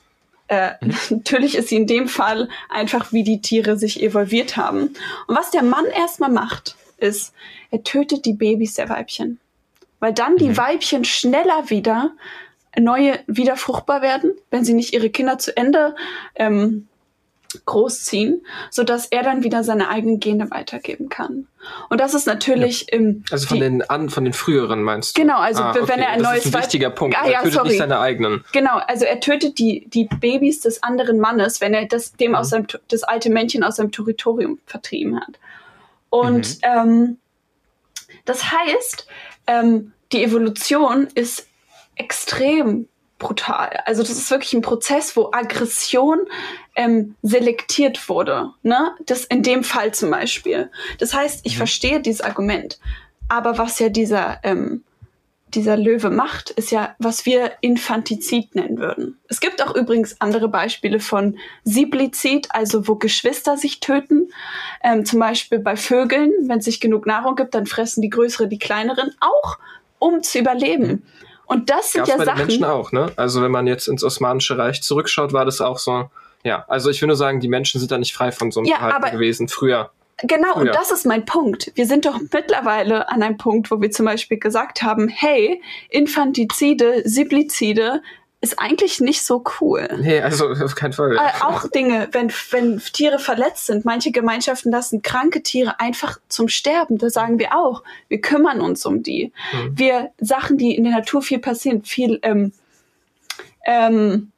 Äh, mhm. Natürlich ist sie in dem Fall einfach, wie die Tiere sich evolviert haben. Und was der Mann erstmal macht, ist, er tötet die Babys der Weibchen. Weil dann die mhm. Weibchen schneller wieder neue, wieder fruchtbar werden, wenn sie nicht ihre Kinder zu Ende ähm, großziehen, so dass er dann wieder seine eigenen Gene weitergeben kann. Und das ist natürlich ja. im also von den an von den früheren meinst du? Genau, also ah, okay. wenn er ein neues das ist ein wichtiger Punkt. Ah, ja, er tötet sorry. nicht seine eigenen. Genau, also er tötet die die Babys des anderen Mannes, wenn er das dem mhm. aus seinem das alte Männchen aus seinem Territorium vertrieben hat. Und mhm. ähm, das heißt, ähm, die Evolution ist extrem brutal. Also das ist wirklich ein Prozess, wo Aggression ähm, selektiert wurde. Ne? Das in dem Fall zum Beispiel. Das heißt, ich mhm. verstehe dieses Argument. Aber was ja dieser, ähm, dieser Löwe macht, ist ja, was wir Infantizid nennen würden. Es gibt auch übrigens andere Beispiele von Siblizid, also wo Geschwister sich töten. Ähm, zum Beispiel bei Vögeln, wenn es sich genug Nahrung gibt, dann fressen die Größere die Kleineren auch, um zu überleben. Mhm. Und das sind Gab's ja bei Sachen. Den Menschen auch, ne? Also wenn man jetzt ins Osmanische Reich zurückschaut, war das auch so. Ja, also ich will nur sagen, die Menschen sind da nicht frei von so einem ja, Verhalten gewesen früher. Genau, und ja. das ist mein Punkt. Wir sind doch mittlerweile an einem Punkt, wo wir zum Beispiel gesagt haben, hey, Infantizide, Siblizide ist eigentlich nicht so cool. Nee, also auf keinen Fall. Äh, auch Dinge, wenn, wenn Tiere verletzt sind. Manche Gemeinschaften lassen kranke Tiere einfach zum Sterben. Da sagen wir auch, wir kümmern uns um die. Mhm. Wir Sachen, die in der Natur viel passieren, viel ähm, ähm,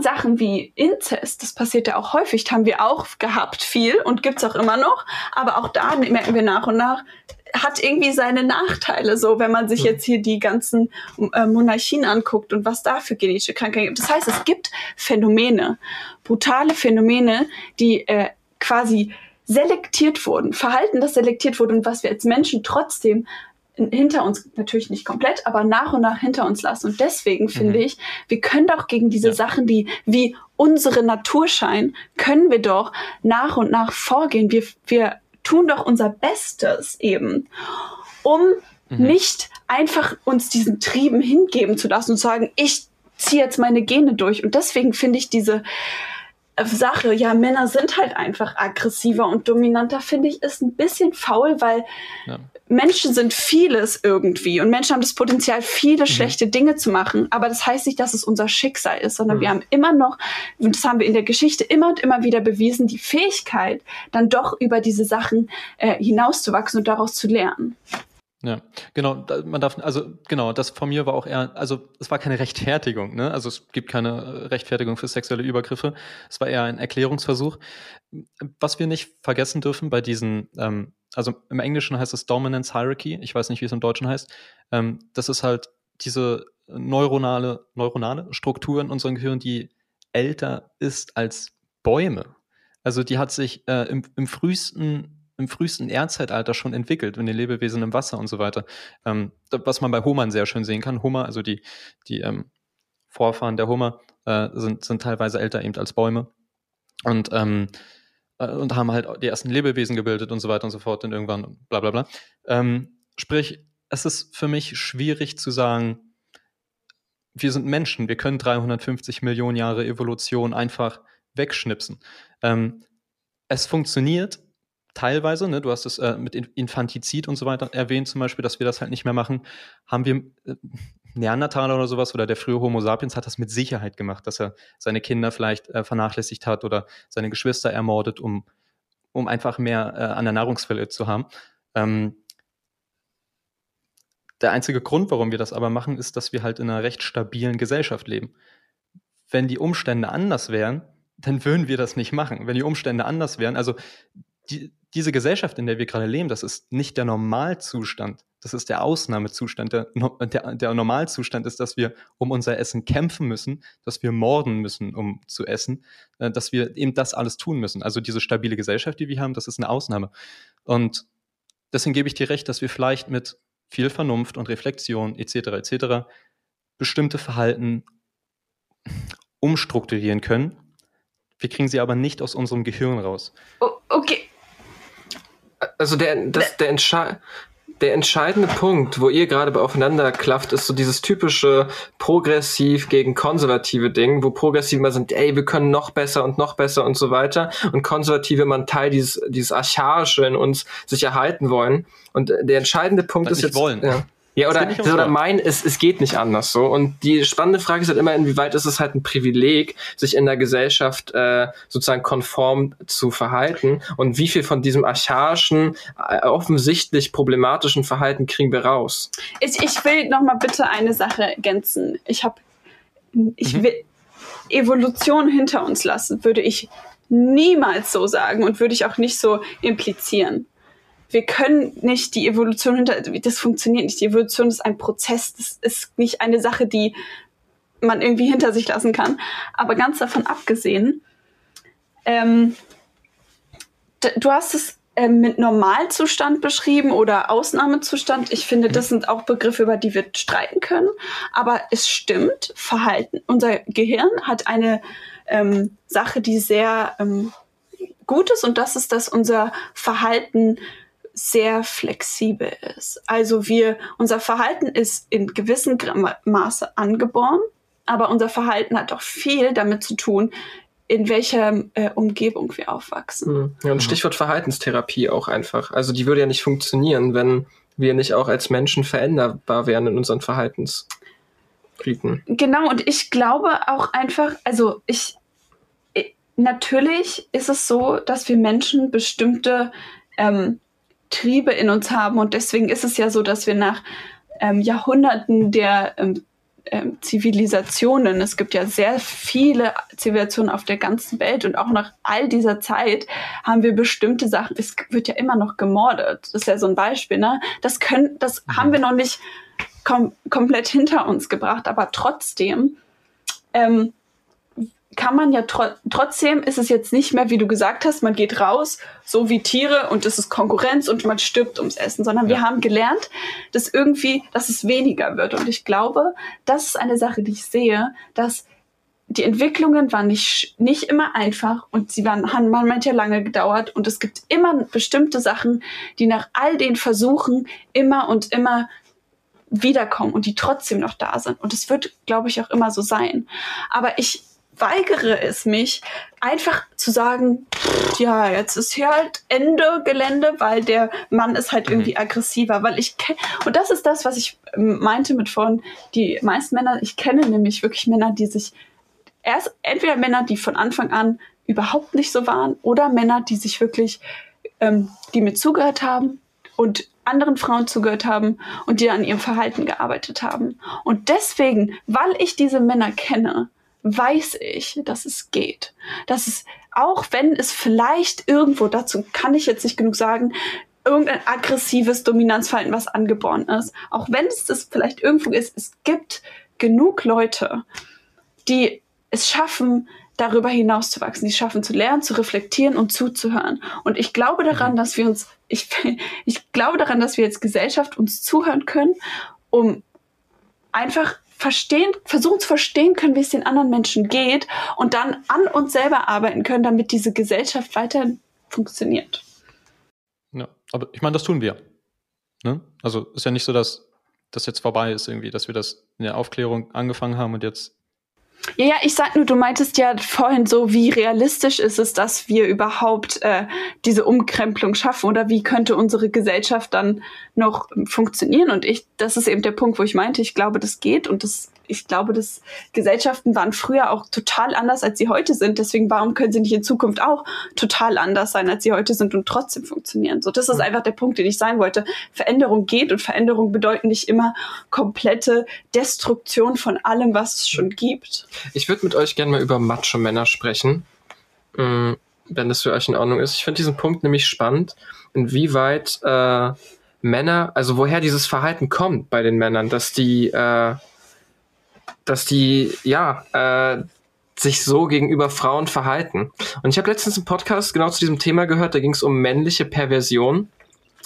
Sachen wie Inzest, das passiert ja auch häufig, haben wir auch gehabt, viel und gibt's auch immer noch. Aber auch da merken wir nach und nach, hat irgendwie seine Nachteile, so wenn man sich jetzt hier die ganzen äh, Monarchien anguckt und was da für genetische Krankheiten gibt. Das heißt, es gibt Phänomene, brutale Phänomene, die äh, quasi selektiert wurden, Verhalten, das selektiert wurde und was wir als Menschen trotzdem hinter uns natürlich nicht komplett, aber nach und nach hinter uns lassen. Und deswegen finde mhm. ich, wir können doch gegen diese ja. Sachen, die wie unsere Natur scheinen, können wir doch nach und nach vorgehen. Wir, wir tun doch unser Bestes eben, um mhm. nicht einfach uns diesen Trieben hingeben zu lassen und zu sagen, ich ziehe jetzt meine Gene durch. Und deswegen finde ich diese Sache, ja, Männer sind halt einfach aggressiver und dominanter, finde ich, ist ein bisschen faul, weil ja. Menschen sind vieles irgendwie und Menschen haben das Potenzial, viele mhm. schlechte Dinge zu machen. Aber das heißt nicht, dass es unser Schicksal ist, sondern mhm. wir haben immer noch, und das haben wir in der Geschichte immer und immer wieder bewiesen, die Fähigkeit, dann doch über diese Sachen äh, hinauszuwachsen und daraus zu lernen. Ja, genau, man darf, also genau, das von mir war auch eher, also es war keine Rechtfertigung, ne? Also es gibt keine Rechtfertigung für sexuelle Übergriffe. Es war eher ein Erklärungsversuch. Was wir nicht vergessen dürfen bei diesen, ähm, also im Englischen heißt es Dominance Hierarchy, ich weiß nicht, wie es im Deutschen heißt. Ähm, das ist halt diese neuronale, neuronale Struktur in unserem Gehirn, die älter ist als Bäume. Also die hat sich äh, im, im frühesten im frühesten Erdzeitalter schon entwickelt, in den Lebewesen im Wasser und so weiter. Ähm, was man bei Hummern sehr schön sehen kann. Hummer, also die, die ähm, Vorfahren der Hummer, äh, sind, sind teilweise älter eben als Bäume. Und, ähm, äh, und haben halt die ersten Lebewesen gebildet und so weiter und so fort und irgendwann bla bla bla. Ähm, sprich, es ist für mich schwierig zu sagen, wir sind Menschen, wir können 350 Millionen Jahre Evolution einfach wegschnipsen. Ähm, es funktioniert, teilweise, ne, du hast es äh, mit Infantizid und so weiter erwähnt, zum Beispiel, dass wir das halt nicht mehr machen, haben wir äh, Neandertaler oder sowas oder der frühe Homo sapiens hat das mit Sicherheit gemacht, dass er seine Kinder vielleicht äh, vernachlässigt hat oder seine Geschwister ermordet, um, um einfach mehr äh, an der Nahrungsquelle zu haben. Ähm, der einzige Grund, warum wir das aber machen, ist, dass wir halt in einer recht stabilen Gesellschaft leben. Wenn die Umstände anders wären, dann würden wir das nicht machen. Wenn die Umstände anders wären, also die, diese Gesellschaft, in der wir gerade leben, das ist nicht der Normalzustand. Das ist der Ausnahmezustand. Der, der, der, Normalzustand ist, dass wir um unser Essen kämpfen müssen, dass wir morden müssen, um zu essen, äh, dass wir eben das alles tun müssen. Also diese stabile Gesellschaft, die wir haben, das ist eine Ausnahme. Und deswegen gebe ich dir recht, dass wir vielleicht mit viel Vernunft und Reflexion etc. etc. bestimmte Verhalten umstrukturieren können. Wir kriegen sie aber nicht aus unserem Gehirn raus. Okay, also der, das, der, Entsche der entscheidende Punkt, wo ihr gerade aufeinander klafft, ist so dieses typische progressiv gegen konservative Ding, wo progressive immer sind, ey, wir können noch besser und noch besser und so weiter und konservative immer ein Teil dieses, dieses Archaische in uns sich erhalten wollen. Und der entscheidende Punkt Weil ist jetzt. Wollen. Ja. Ja, oder, oder mein, es, es geht nicht anders so. Und die spannende Frage ist halt immer, inwieweit ist es halt ein Privileg, sich in der Gesellschaft äh, sozusagen konform zu verhalten und wie viel von diesem archaischen, äh, offensichtlich problematischen Verhalten kriegen wir raus? Ich, ich will noch mal bitte eine Sache ergänzen. Ich habe, ich mhm. will Evolution hinter uns lassen, würde ich niemals so sagen und würde ich auch nicht so implizieren wir können nicht die Evolution hinter, das funktioniert nicht. Die Evolution ist ein Prozess, das ist nicht eine Sache, die man irgendwie hinter sich lassen kann. Aber ganz davon abgesehen, ähm, du hast es ähm, mit Normalzustand beschrieben oder Ausnahmezustand. Ich finde, das sind auch Begriffe, über die wir streiten können. Aber es stimmt, Verhalten. Unser Gehirn hat eine ähm, Sache, die sehr ähm, gut ist, und das ist, dass unser Verhalten sehr flexibel ist. Also wir, unser Verhalten ist in gewissem Maße angeboren, aber unser Verhalten hat auch viel damit zu tun, in welcher äh, Umgebung wir aufwachsen. Mhm. Ja, und Stichwort Verhaltenstherapie auch einfach. Also die würde ja nicht funktionieren, wenn wir nicht auch als Menschen veränderbar wären in unseren Verhaltensriten. Genau, und ich glaube auch einfach, also ich, ich natürlich ist es so, dass wir Menschen bestimmte ähm, Triebe in uns haben und deswegen ist es ja so, dass wir nach ähm, Jahrhunderten der ähm, ähm, Zivilisationen. Es gibt ja sehr viele Zivilisationen auf der ganzen Welt und auch nach all dieser Zeit haben wir bestimmte Sachen. Es wird ja immer noch gemordet. Das ist ja so ein Beispiel. Ne? Das können, das mhm. haben wir noch nicht kom komplett hinter uns gebracht, aber trotzdem ähm, kann man ja tro trotzdem ist es jetzt nicht mehr, wie du gesagt hast, man geht raus, so wie Tiere und es ist Konkurrenz und man stirbt ums Essen, sondern ja. wir haben gelernt, dass irgendwie, dass es weniger wird. Und ich glaube, das ist eine Sache, die ich sehe, dass die Entwicklungen waren nicht, nicht immer einfach und sie waren, haben manchmal lange gedauert und es gibt immer bestimmte Sachen, die nach all den Versuchen immer und immer wiederkommen und die trotzdem noch da sind. Und es wird, glaube ich, auch immer so sein. Aber ich weigere es mich, einfach zu sagen, ja, jetzt ist hier halt Ende Gelände, weil der Mann ist halt irgendwie mhm. aggressiver, weil ich kenne, und das ist das, was ich meinte mit vorhin, die meisten Männer, ich kenne nämlich wirklich Männer, die sich erst, entweder Männer, die von Anfang an überhaupt nicht so waren, oder Männer, die sich wirklich, ähm, die mir zugehört haben und anderen Frauen zugehört haben und die an ihrem Verhalten gearbeitet haben. Und deswegen, weil ich diese Männer kenne, weiß ich, dass es geht. Dass es, auch wenn es vielleicht irgendwo, dazu kann ich jetzt nicht genug sagen, irgendein aggressives Dominanzverhalten, was angeboren ist, auch wenn es das vielleicht irgendwo ist, es gibt genug Leute, die es schaffen, darüber hinaus zu wachsen, die schaffen zu lernen, zu reflektieren und zuzuhören. Und ich glaube daran, mhm. dass wir uns, ich, ich glaube daran, dass wir als Gesellschaft uns zuhören können, um einfach verstehen, versuchen zu verstehen können, wie es den anderen Menschen geht und dann an uns selber arbeiten können, damit diese Gesellschaft weiter funktioniert. Ja, aber ich meine, das tun wir. Ne? Also ist ja nicht so, dass das jetzt vorbei ist irgendwie, dass wir das in der Aufklärung angefangen haben und jetzt ja, ja, ich sag nur, du meintest ja vorhin so, wie realistisch ist es, dass wir überhaupt äh, diese Umkrempelung schaffen oder wie könnte unsere Gesellschaft dann noch funktionieren? Und ich, das ist eben der Punkt, wo ich meinte, ich glaube, das geht und das ich glaube, dass Gesellschaften waren früher auch total anders, als sie heute sind. Deswegen, warum können sie nicht in Zukunft auch total anders sein, als sie heute sind und trotzdem funktionieren? So, das ist einfach der Punkt, den ich sagen wollte. Veränderung geht und Veränderung bedeutet nicht immer komplette Destruktion von allem, was es schon gibt. Ich würde mit euch gerne mal über Macho-Männer sprechen, mm, wenn das für euch in Ordnung ist. Ich finde diesen Punkt nämlich spannend, inwieweit äh, Männer, also woher dieses Verhalten kommt bei den Männern, dass die äh, dass die, ja, äh, sich so gegenüber Frauen verhalten. Und ich habe letztens einen Podcast genau zu diesem Thema gehört, da ging es um männliche Perversion.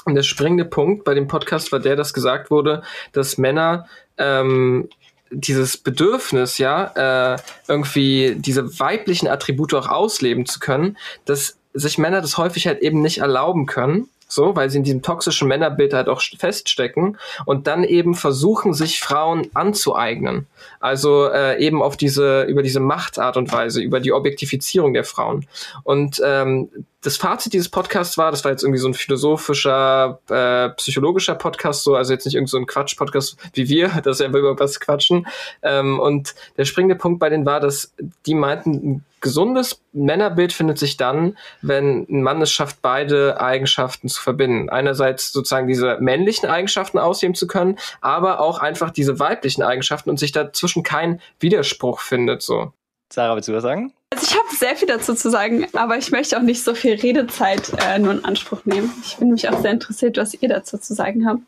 Und der springende Punkt bei dem Podcast war der, dass gesagt wurde, dass Männer ähm, dieses Bedürfnis, ja, äh, irgendwie diese weiblichen Attribute auch ausleben zu können, dass sich Männer das häufig halt eben nicht erlauben können so, weil sie in diesem toxischen Männerbild halt auch feststecken und dann eben versuchen, sich Frauen anzueignen. Also äh, eben auf diese, über diese Machtart und Weise, über die Objektifizierung der Frauen. Und ähm, das Fazit dieses Podcasts war, das war jetzt irgendwie so ein philosophischer, äh, psychologischer Podcast, so, also jetzt nicht irgend so ein Quatsch-Podcast wie wir, dass wir über was quatschen. Ähm, und der springende Punkt bei denen war, dass die meinten, ein gesundes Männerbild findet sich dann, wenn ein Mann es schafft, beide Eigenschaften zu verbinden. Einerseits sozusagen diese männlichen Eigenschaften ausheben zu können, aber auch einfach diese weiblichen Eigenschaften und sich dazwischen kein Widerspruch findet, so. Sarah, willst du was sagen? Also ich habe sehr viel dazu zu sagen, aber ich möchte auch nicht so viel Redezeit äh, nur in Anspruch nehmen. Ich bin mich auch sehr interessiert, was ihr dazu zu sagen habt.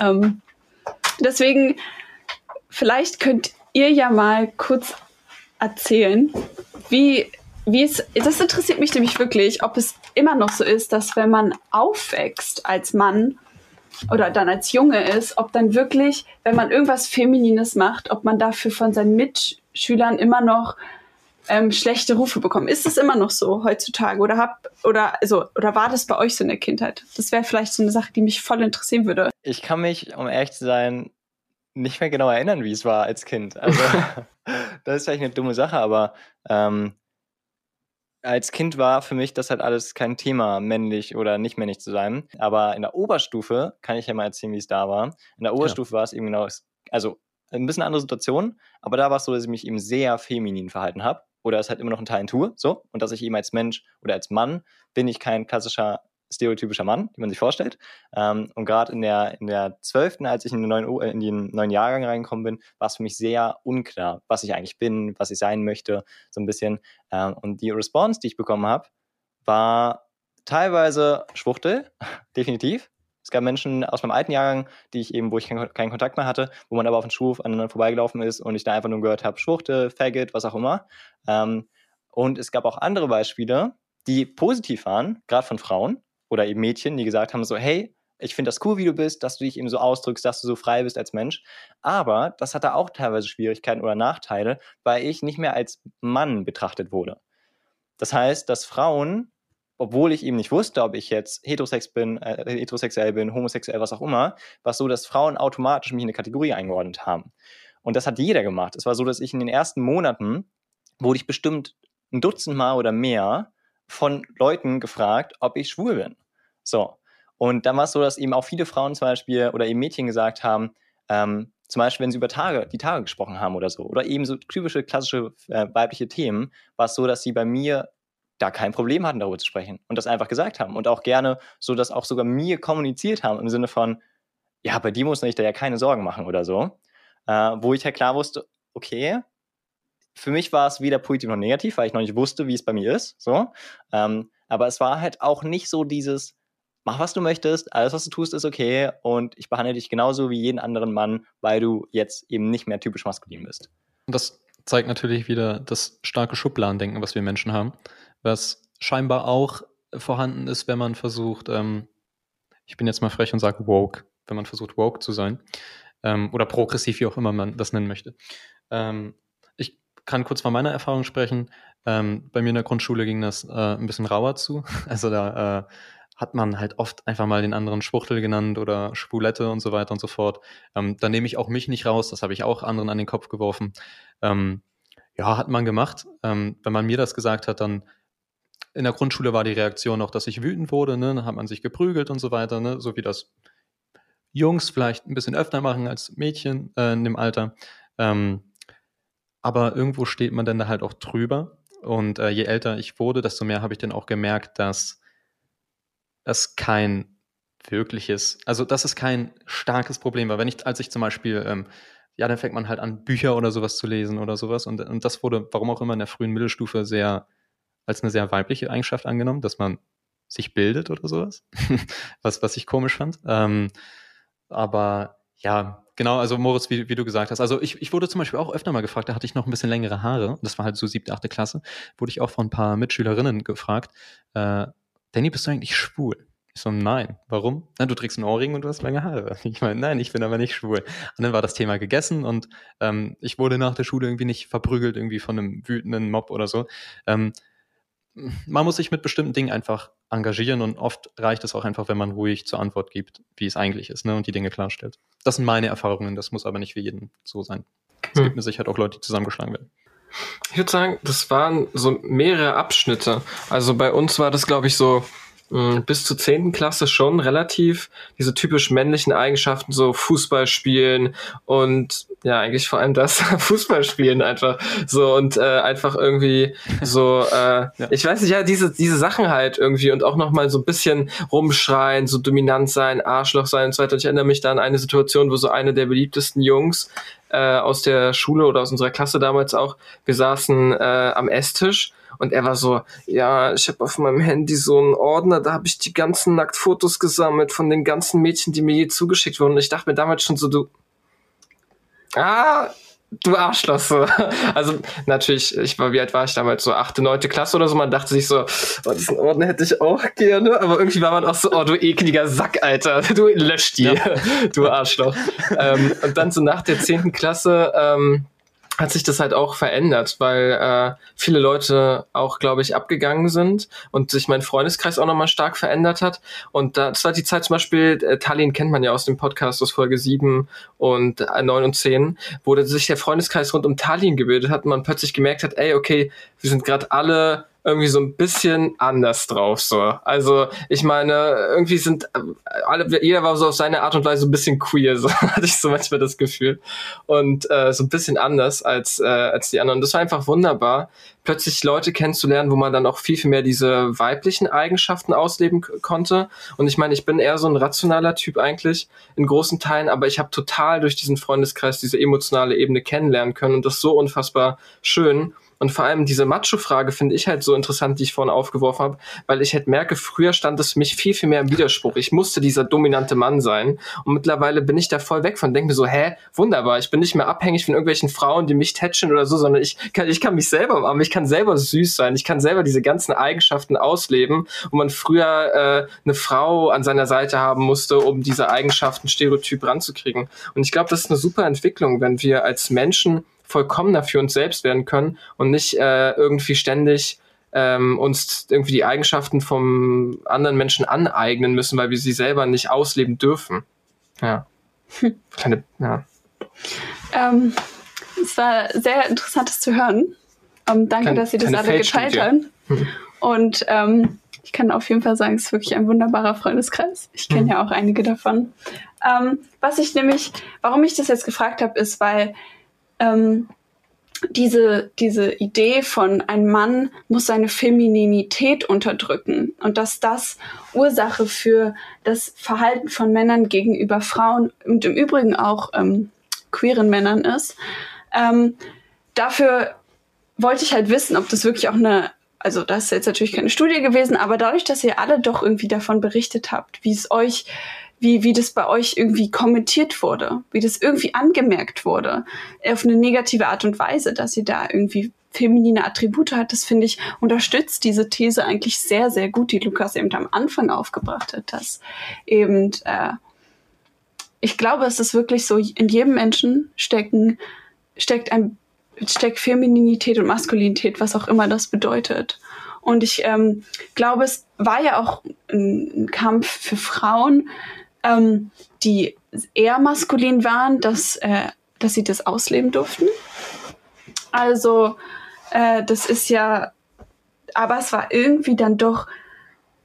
Ähm, deswegen, vielleicht könnt ihr ja mal kurz erzählen, wie, wie es, das interessiert mich nämlich wirklich, ob es immer noch so ist, dass wenn man aufwächst als Mann oder dann als Junge ist, ob dann wirklich, wenn man irgendwas Feminines macht, ob man dafür von seinen Mitschülern immer noch ähm, schlechte Rufe bekommen. Ist es immer noch so heutzutage? Oder hab, oder, also, oder war das bei euch so in der Kindheit? Das wäre vielleicht so eine Sache, die mich voll interessieren würde. Ich kann mich, um ehrlich zu sein, nicht mehr genau erinnern, wie es war als Kind. Also, das ist vielleicht eine dumme Sache, aber ähm, als Kind war für mich das halt alles kein Thema, männlich oder nicht männlich zu sein. Aber in der Oberstufe kann ich ja mal erzählen, wie es da war. In der Oberstufe ja. war es eben genau, also ein bisschen andere Situation, aber da war es so, dass ich mich eben sehr feminin verhalten habe oder es halt immer noch ein Teil tue, so und dass ich eben als Mensch oder als Mann bin ich kein klassischer stereotypischer Mann, wie man sich vorstellt. Ähm, und gerade in der, in der 12., als ich in den, neuen, in den neuen Jahrgang reingekommen bin, war es für mich sehr unklar, was ich eigentlich bin, was ich sein möchte, so ein bisschen. Ähm, und die Response, die ich bekommen habe, war teilweise Schwuchtel, definitiv. Es gab Menschen aus meinem alten Jahrgang, die ich eben, wo ich keinen, Kontakt mehr hatte, wo man aber auf den Schwurf aneinander vorbeigelaufen ist und ich da einfach nur gehört habe, Schwuchtel, Faggot, was auch immer. Ähm, und es gab auch andere Beispiele, die positiv waren, gerade von Frauen, oder eben Mädchen, die gesagt haben so, hey, ich finde das cool, wie du bist, dass du dich eben so ausdrückst, dass du so frei bist als Mensch. Aber das hatte auch teilweise Schwierigkeiten oder Nachteile, weil ich nicht mehr als Mann betrachtet wurde. Das heißt, dass Frauen, obwohl ich eben nicht wusste, ob ich jetzt heterosex bin, äh, heterosexuell bin, homosexuell, was auch immer, war es so, dass Frauen automatisch mich in eine Kategorie eingeordnet haben. Und das hat jeder gemacht. Es war so, dass ich in den ersten Monaten wurde ich bestimmt ein Dutzend Mal oder mehr von Leuten gefragt, ob ich schwul bin. So. Und dann war es so, dass eben auch viele Frauen zum Beispiel oder eben Mädchen gesagt haben, ähm, zum Beispiel, wenn sie über Tage, die Tage gesprochen haben oder so, oder eben so typische klassische äh, weibliche Themen, war es so, dass sie bei mir da kein Problem hatten, darüber zu sprechen und das einfach gesagt haben und auch gerne so, dass auch sogar mir kommuniziert haben im Sinne von, ja, bei dir muss ich da ja keine Sorgen machen oder so, äh, wo ich halt klar wusste, okay, für mich war es weder positiv noch negativ, weil ich noch nicht wusste, wie es bei mir ist, so, ähm, aber es war halt auch nicht so dieses, mach was du möchtest, alles was du tust ist okay und ich behandle dich genauso wie jeden anderen Mann, weil du jetzt eben nicht mehr typisch maskulin bist. Und das zeigt natürlich wieder das starke Schubladendenken, was wir Menschen haben, was scheinbar auch vorhanden ist, wenn man versucht, ähm, ich bin jetzt mal frech und sage woke, wenn man versucht woke zu sein ähm, oder progressiv, wie auch immer man das nennen möchte. Ähm, ich kann kurz von meiner Erfahrung sprechen. Ähm, bei mir in der Grundschule ging das äh, ein bisschen rauer zu. Also da äh, hat man halt oft einfach mal den anderen Schwuchtel genannt oder Schwulette und so weiter und so fort. Ähm, da nehme ich auch mich nicht raus, das habe ich auch anderen an den Kopf geworfen. Ähm, ja, hat man gemacht. Wenn man mir das gesagt hat, dann in der Grundschule war die Reaktion auch, dass ich wütend wurde, ne? dann hat man sich geprügelt und so weiter, ne? so wie das Jungs vielleicht ein bisschen öfter machen als Mädchen äh, in dem Alter. Ähm, aber irgendwo steht man dann da halt auch drüber. Und äh, je älter ich wurde, desto mehr habe ich dann auch gemerkt, dass es kein wirkliches, also das ist kein starkes Problem war. Wenn ich, als ich zum Beispiel, ähm, ja, dann fängt man halt an, Bücher oder sowas zu lesen oder sowas. Und, und das wurde, warum auch immer in der frühen Mittelstufe sehr, als eine sehr weibliche Eigenschaft angenommen, dass man sich bildet oder sowas. was, was ich komisch fand. Ähm, aber ja, genau, also Moritz, wie, wie du gesagt hast. Also ich, ich wurde zum Beispiel auch öfter mal gefragt, da hatte ich noch ein bisschen längere Haare. Das war halt so siebte, achte Klasse. Wurde ich auch von ein paar Mitschülerinnen gefragt, äh, Danny, bist du eigentlich schwul? Ich so, nein. Warum? Na, du trägst einen Ohrring und du hast lange Haare. Ich meine, nein, ich bin aber nicht schwul. Und dann war das Thema gegessen und ähm, ich wurde nach der Schule irgendwie nicht verprügelt irgendwie von einem wütenden Mob oder so. Ähm, man muss sich mit bestimmten Dingen einfach engagieren und oft reicht es auch einfach, wenn man ruhig zur Antwort gibt, wie es eigentlich ist, ne, und die Dinge klarstellt. Das sind meine Erfahrungen, das muss aber nicht für jeden so sein. Es hm. gibt mit Sicherheit auch Leute, die zusammengeschlagen werden. Ich würde sagen, das waren so mehrere Abschnitte. Also bei uns war das, glaube ich, so bis zur zehnten Klasse schon relativ diese typisch männlichen Eigenschaften, so Fußball spielen und ja, eigentlich vor allem das Fußball spielen einfach so und äh, einfach irgendwie so, äh, ja. ich weiß nicht, ja, diese, diese Sachen halt irgendwie und auch nochmal so ein bisschen rumschreien, so dominant sein, Arschloch sein und so weiter. Ich erinnere mich da an eine Situation, wo so eine der beliebtesten Jungs äh, aus der Schule oder aus unserer Klasse damals auch, wir saßen äh, am Esstisch und er war so, ja, ich habe auf meinem Handy so einen Ordner, da habe ich die ganzen Nacktfotos gesammelt von den ganzen Mädchen, die mir je zugeschickt wurden. Und ich dachte mir damals schon so, du, ah, du Arschloch. So. Also natürlich, ich war, wie alt war ich damals? So achte, neunte Klasse oder so. Man dachte sich so, oh, diesen Ordner hätte ich auch gerne. Aber irgendwie war man auch so, oh, du ekliger Sack, Alter. Du lösch die, ja. du Arschloch. ähm, und dann so nach der zehnten Klasse, ähm, hat sich das halt auch verändert, weil äh, viele Leute auch, glaube ich, abgegangen sind und sich mein Freundeskreis auch nochmal stark verändert hat. Und das war die Zeit zum Beispiel, äh, Tallinn kennt man ja aus dem Podcast aus Folge 7 und äh, 9 und 10, wo sich der Freundeskreis rund um Tallinn gebildet hat und man plötzlich gemerkt hat, ey, okay, wir sind gerade alle irgendwie so ein bisschen anders drauf. So. Also ich meine, irgendwie sind äh, alle, jeder war so auf seine Art und Weise ein bisschen queer, so hatte ich so manchmal das Gefühl. Und äh, so ein bisschen anders als, äh, als die anderen. Das war einfach wunderbar, plötzlich Leute kennenzulernen, wo man dann auch viel, viel mehr diese weiblichen Eigenschaften ausleben konnte. Und ich meine, ich bin eher so ein rationaler Typ eigentlich in großen Teilen, aber ich habe total durch diesen Freundeskreis diese emotionale Ebene kennenlernen können und das so unfassbar schön. Und vor allem diese Macho-Frage finde ich halt so interessant, die ich vorhin aufgeworfen habe, weil ich halt merke, früher stand es für mich viel, viel mehr im Widerspruch. Ich musste dieser dominante Mann sein. Und mittlerweile bin ich da voll weg von, denke mir so, hä, wunderbar, ich bin nicht mehr abhängig von irgendwelchen Frauen, die mich tätschen oder so, sondern ich kann, ich kann mich selber umarmen, ich kann selber süß sein, ich kann selber diese ganzen Eigenschaften ausleben, wo man früher äh, eine Frau an seiner Seite haben musste, um diese Eigenschaften stereotyp ranzukriegen. Und ich glaube, das ist eine super Entwicklung, wenn wir als Menschen vollkommener für uns selbst werden können und nicht äh, irgendwie ständig ähm, uns irgendwie die Eigenschaften vom anderen Menschen aneignen müssen, weil wir sie selber nicht ausleben dürfen. Ja. Hm. Kleine, ja. Ähm, es war sehr interessant, das zu hören. Um, danke, Kein, dass Sie das alle geteilt haben. Hm. Und ähm, ich kann auf jeden Fall sagen, es ist wirklich ein wunderbarer Freundeskreis. Ich kenne hm. ja auch einige davon. Ähm, was ich nämlich, warum ich das jetzt gefragt habe, ist, weil ähm, diese, diese Idee von ein Mann muss seine Femininität unterdrücken und dass das Ursache für das Verhalten von Männern gegenüber Frauen und im Übrigen auch ähm, queeren Männern ist. Ähm, dafür wollte ich halt wissen, ob das wirklich auch eine, also das ist jetzt natürlich keine Studie gewesen, aber dadurch, dass ihr alle doch irgendwie davon berichtet habt, wie es euch wie, wie das bei euch irgendwie kommentiert wurde, wie das irgendwie angemerkt wurde, auf eine negative Art und Weise, dass sie da irgendwie feminine Attribute hat, das finde ich, unterstützt diese These eigentlich sehr, sehr gut, die Lukas eben am Anfang aufgebracht hat, dass eben, äh, ich glaube, es ist wirklich so, in jedem Menschen stecken, steckt ein, steckt Femininität und Maskulinität, was auch immer das bedeutet. Und ich ähm, glaube, es war ja auch ein, ein Kampf für Frauen, ähm, die eher maskulin waren, dass, äh, dass sie das ausleben durften. Also äh, das ist ja, aber es war irgendwie dann doch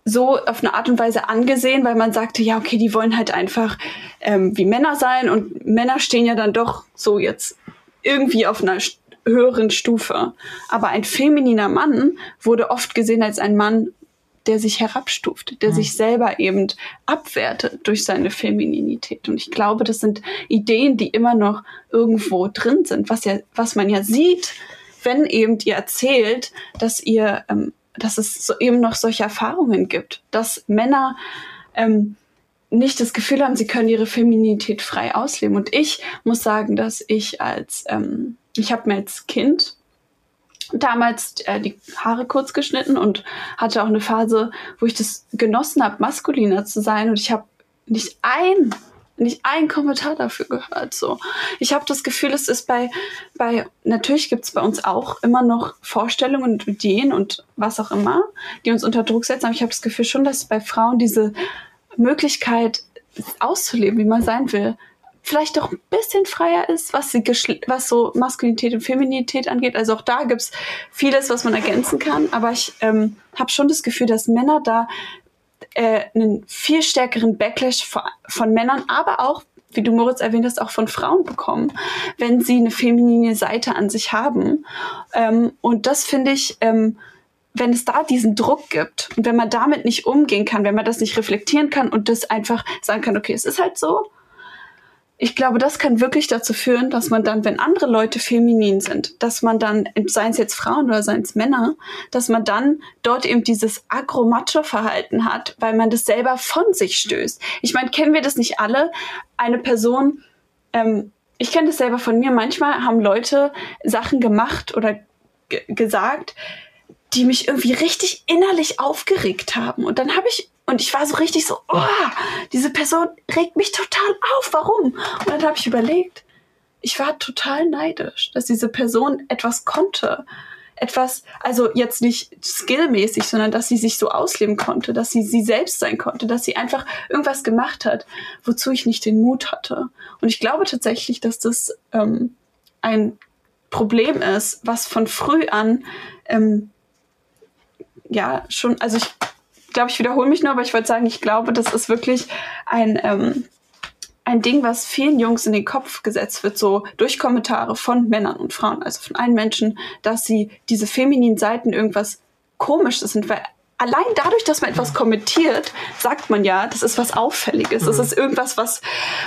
so auf eine Art und Weise angesehen, weil man sagte, ja, okay, die wollen halt einfach ähm, wie Männer sein und Männer stehen ja dann doch so jetzt irgendwie auf einer höheren Stufe. Aber ein femininer Mann wurde oft gesehen als ein Mann der sich herabstuft, der mhm. sich selber eben abwertet durch seine Femininität. Und ich glaube, das sind Ideen, die immer noch irgendwo drin sind, was ja, was man ja sieht, wenn eben ihr erzählt, dass ihr, ähm, dass es so eben noch solche Erfahrungen gibt, dass Männer ähm, nicht das Gefühl haben, sie können ihre Feminität frei ausleben. Und ich muss sagen, dass ich als, ähm, ich habe mir als Kind damals äh, die Haare kurz geschnitten und hatte auch eine Phase, wo ich das genossen habe, maskuliner zu sein. Und ich habe nicht ein, nicht ein Kommentar dafür gehört. So, ich habe das Gefühl, es ist bei, bei natürlich gibt es bei uns auch immer noch Vorstellungen und Ideen und was auch immer, die uns unter Druck setzen. Aber ich habe das Gefühl schon, dass bei Frauen diese Möglichkeit auszuleben, wie man sein will, vielleicht doch ein bisschen freier ist, was, was so Maskulinität und Feminität angeht. Also auch da gibt's vieles, was man ergänzen kann. Aber ich ähm, habe schon das Gefühl, dass Männer da äh, einen viel stärkeren Backlash von, von Männern, aber auch wie du Moritz erwähnt hast, auch von Frauen bekommen, wenn sie eine feminine Seite an sich haben. Ähm, und das finde ich, ähm, wenn es da diesen Druck gibt und wenn man damit nicht umgehen kann, wenn man das nicht reflektieren kann und das einfach sagen kann, okay, es ist halt so, ich glaube, das kann wirklich dazu führen, dass man dann, wenn andere Leute feminin sind, dass man dann, seien es jetzt Frauen oder seien es Männer, dass man dann dort eben dieses agro-macho-Verhalten hat, weil man das selber von sich stößt. Ich meine, kennen wir das nicht alle? Eine Person, ähm, ich kenne das selber von mir, manchmal haben Leute Sachen gemacht oder gesagt, die mich irgendwie richtig innerlich aufgeregt haben. Und dann habe ich und ich war so richtig so, oh, diese Person regt mich total auf. Warum? Und dann habe ich überlegt, ich war total neidisch, dass diese Person etwas konnte. Etwas, also jetzt nicht skillmäßig, sondern dass sie sich so ausleben konnte, dass sie sie selbst sein konnte, dass sie einfach irgendwas gemacht hat, wozu ich nicht den Mut hatte. Und ich glaube tatsächlich, dass das ähm, ein Problem ist, was von früh an ähm, ja schon, also ich glaube, ich wiederhole mich nur, aber ich wollte sagen, ich glaube, das ist wirklich ein, ähm, ein Ding, was vielen Jungs in den Kopf gesetzt wird, so durch Kommentare von Männern und Frauen, also von allen Menschen, dass sie diese femininen Seiten irgendwas Komisches sind, weil allein dadurch, dass man etwas kommentiert, sagt man ja, das ist was Auffälliges. Mhm. Das ist irgendwas, was,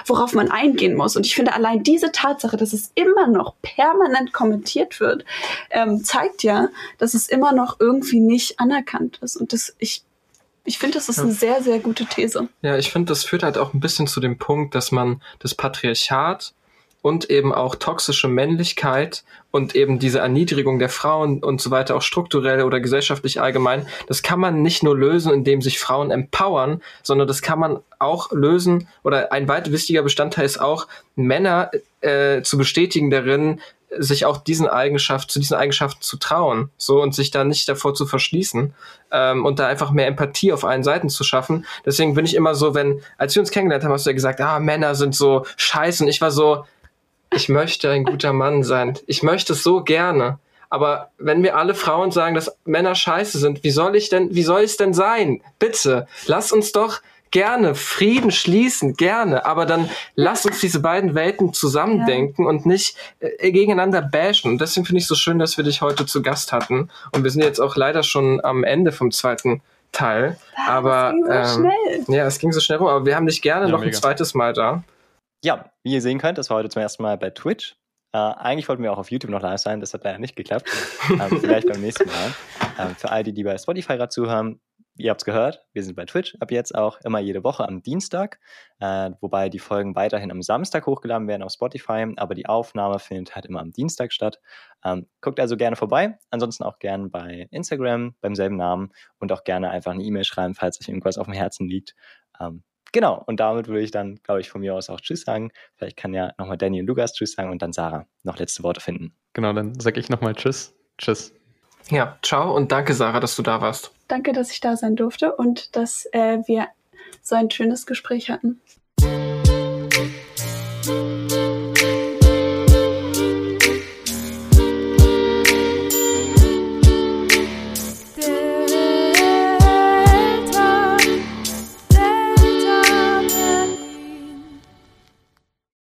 worauf man eingehen muss. Und ich finde, allein diese Tatsache, dass es immer noch permanent kommentiert wird, ähm, zeigt ja, dass es immer noch irgendwie nicht anerkannt ist. Und das, ich, ich finde, das ist ja. eine sehr, sehr gute These. Ja, ich finde, das führt halt auch ein bisschen zu dem Punkt, dass man das Patriarchat und eben auch toxische Männlichkeit und eben diese Erniedrigung der Frauen und so weiter, auch strukturell oder gesellschaftlich allgemein, das kann man nicht nur lösen, indem sich Frauen empowern, sondern das kann man auch lösen oder ein weit wichtiger Bestandteil ist auch, Männer äh, zu bestätigen darin, sich auch diesen Eigenschaft, zu diesen Eigenschaften zu trauen, so und sich da nicht davor zu verschließen ähm, und da einfach mehr Empathie auf allen Seiten zu schaffen. Deswegen bin ich immer so, wenn, als wir uns kennengelernt haben, hast du ja gesagt, ah, Männer sind so scheiße und ich war so, ich möchte ein guter Mann sein. Ich möchte es so gerne. Aber wenn mir alle Frauen sagen, dass Männer scheiße sind, wie soll ich denn, wie soll es denn sein? Bitte, lass uns doch gerne Frieden schließen, gerne. Aber dann lass uns diese beiden Welten zusammendenken ja. und nicht äh, gegeneinander bashen. Und deswegen finde ich so schön, dass wir dich heute zu Gast hatten. Und wir sind jetzt auch leider schon am Ende vom zweiten Teil. Ah, aber das ging so ähm, schnell. ja, es ging so schnell rum. Aber wir haben dich gerne ja, noch mega. ein zweites Mal da. Ja, wie ihr sehen könnt, das war heute zum ersten Mal bei Twitch. Äh, eigentlich wollten wir auch auf YouTube noch live sein, das hat leider nicht geklappt. ähm, vielleicht beim nächsten Mal. Ähm, für all die, die bei Spotify gerade zuhören, ihr habt es gehört, wir sind bei Twitch ab jetzt auch immer jede Woche am Dienstag, äh, wobei die Folgen weiterhin am Samstag hochgeladen werden auf Spotify, aber die Aufnahme findet halt immer am Dienstag statt. Ähm, guckt also gerne vorbei, ansonsten auch gerne bei Instagram beim selben Namen und auch gerne einfach eine E-Mail schreiben, falls euch irgendwas auf dem Herzen liegt. Ähm, Genau, und damit würde ich dann, glaube ich, von mir aus auch Tschüss sagen. Vielleicht kann ja nochmal Danny und Lukas Tschüss sagen und dann Sarah noch letzte Worte finden. Genau, dann sage ich nochmal Tschüss. Tschüss. Ja, ciao und danke, Sarah, dass du da warst. Danke, dass ich da sein durfte und dass äh, wir so ein schönes Gespräch hatten.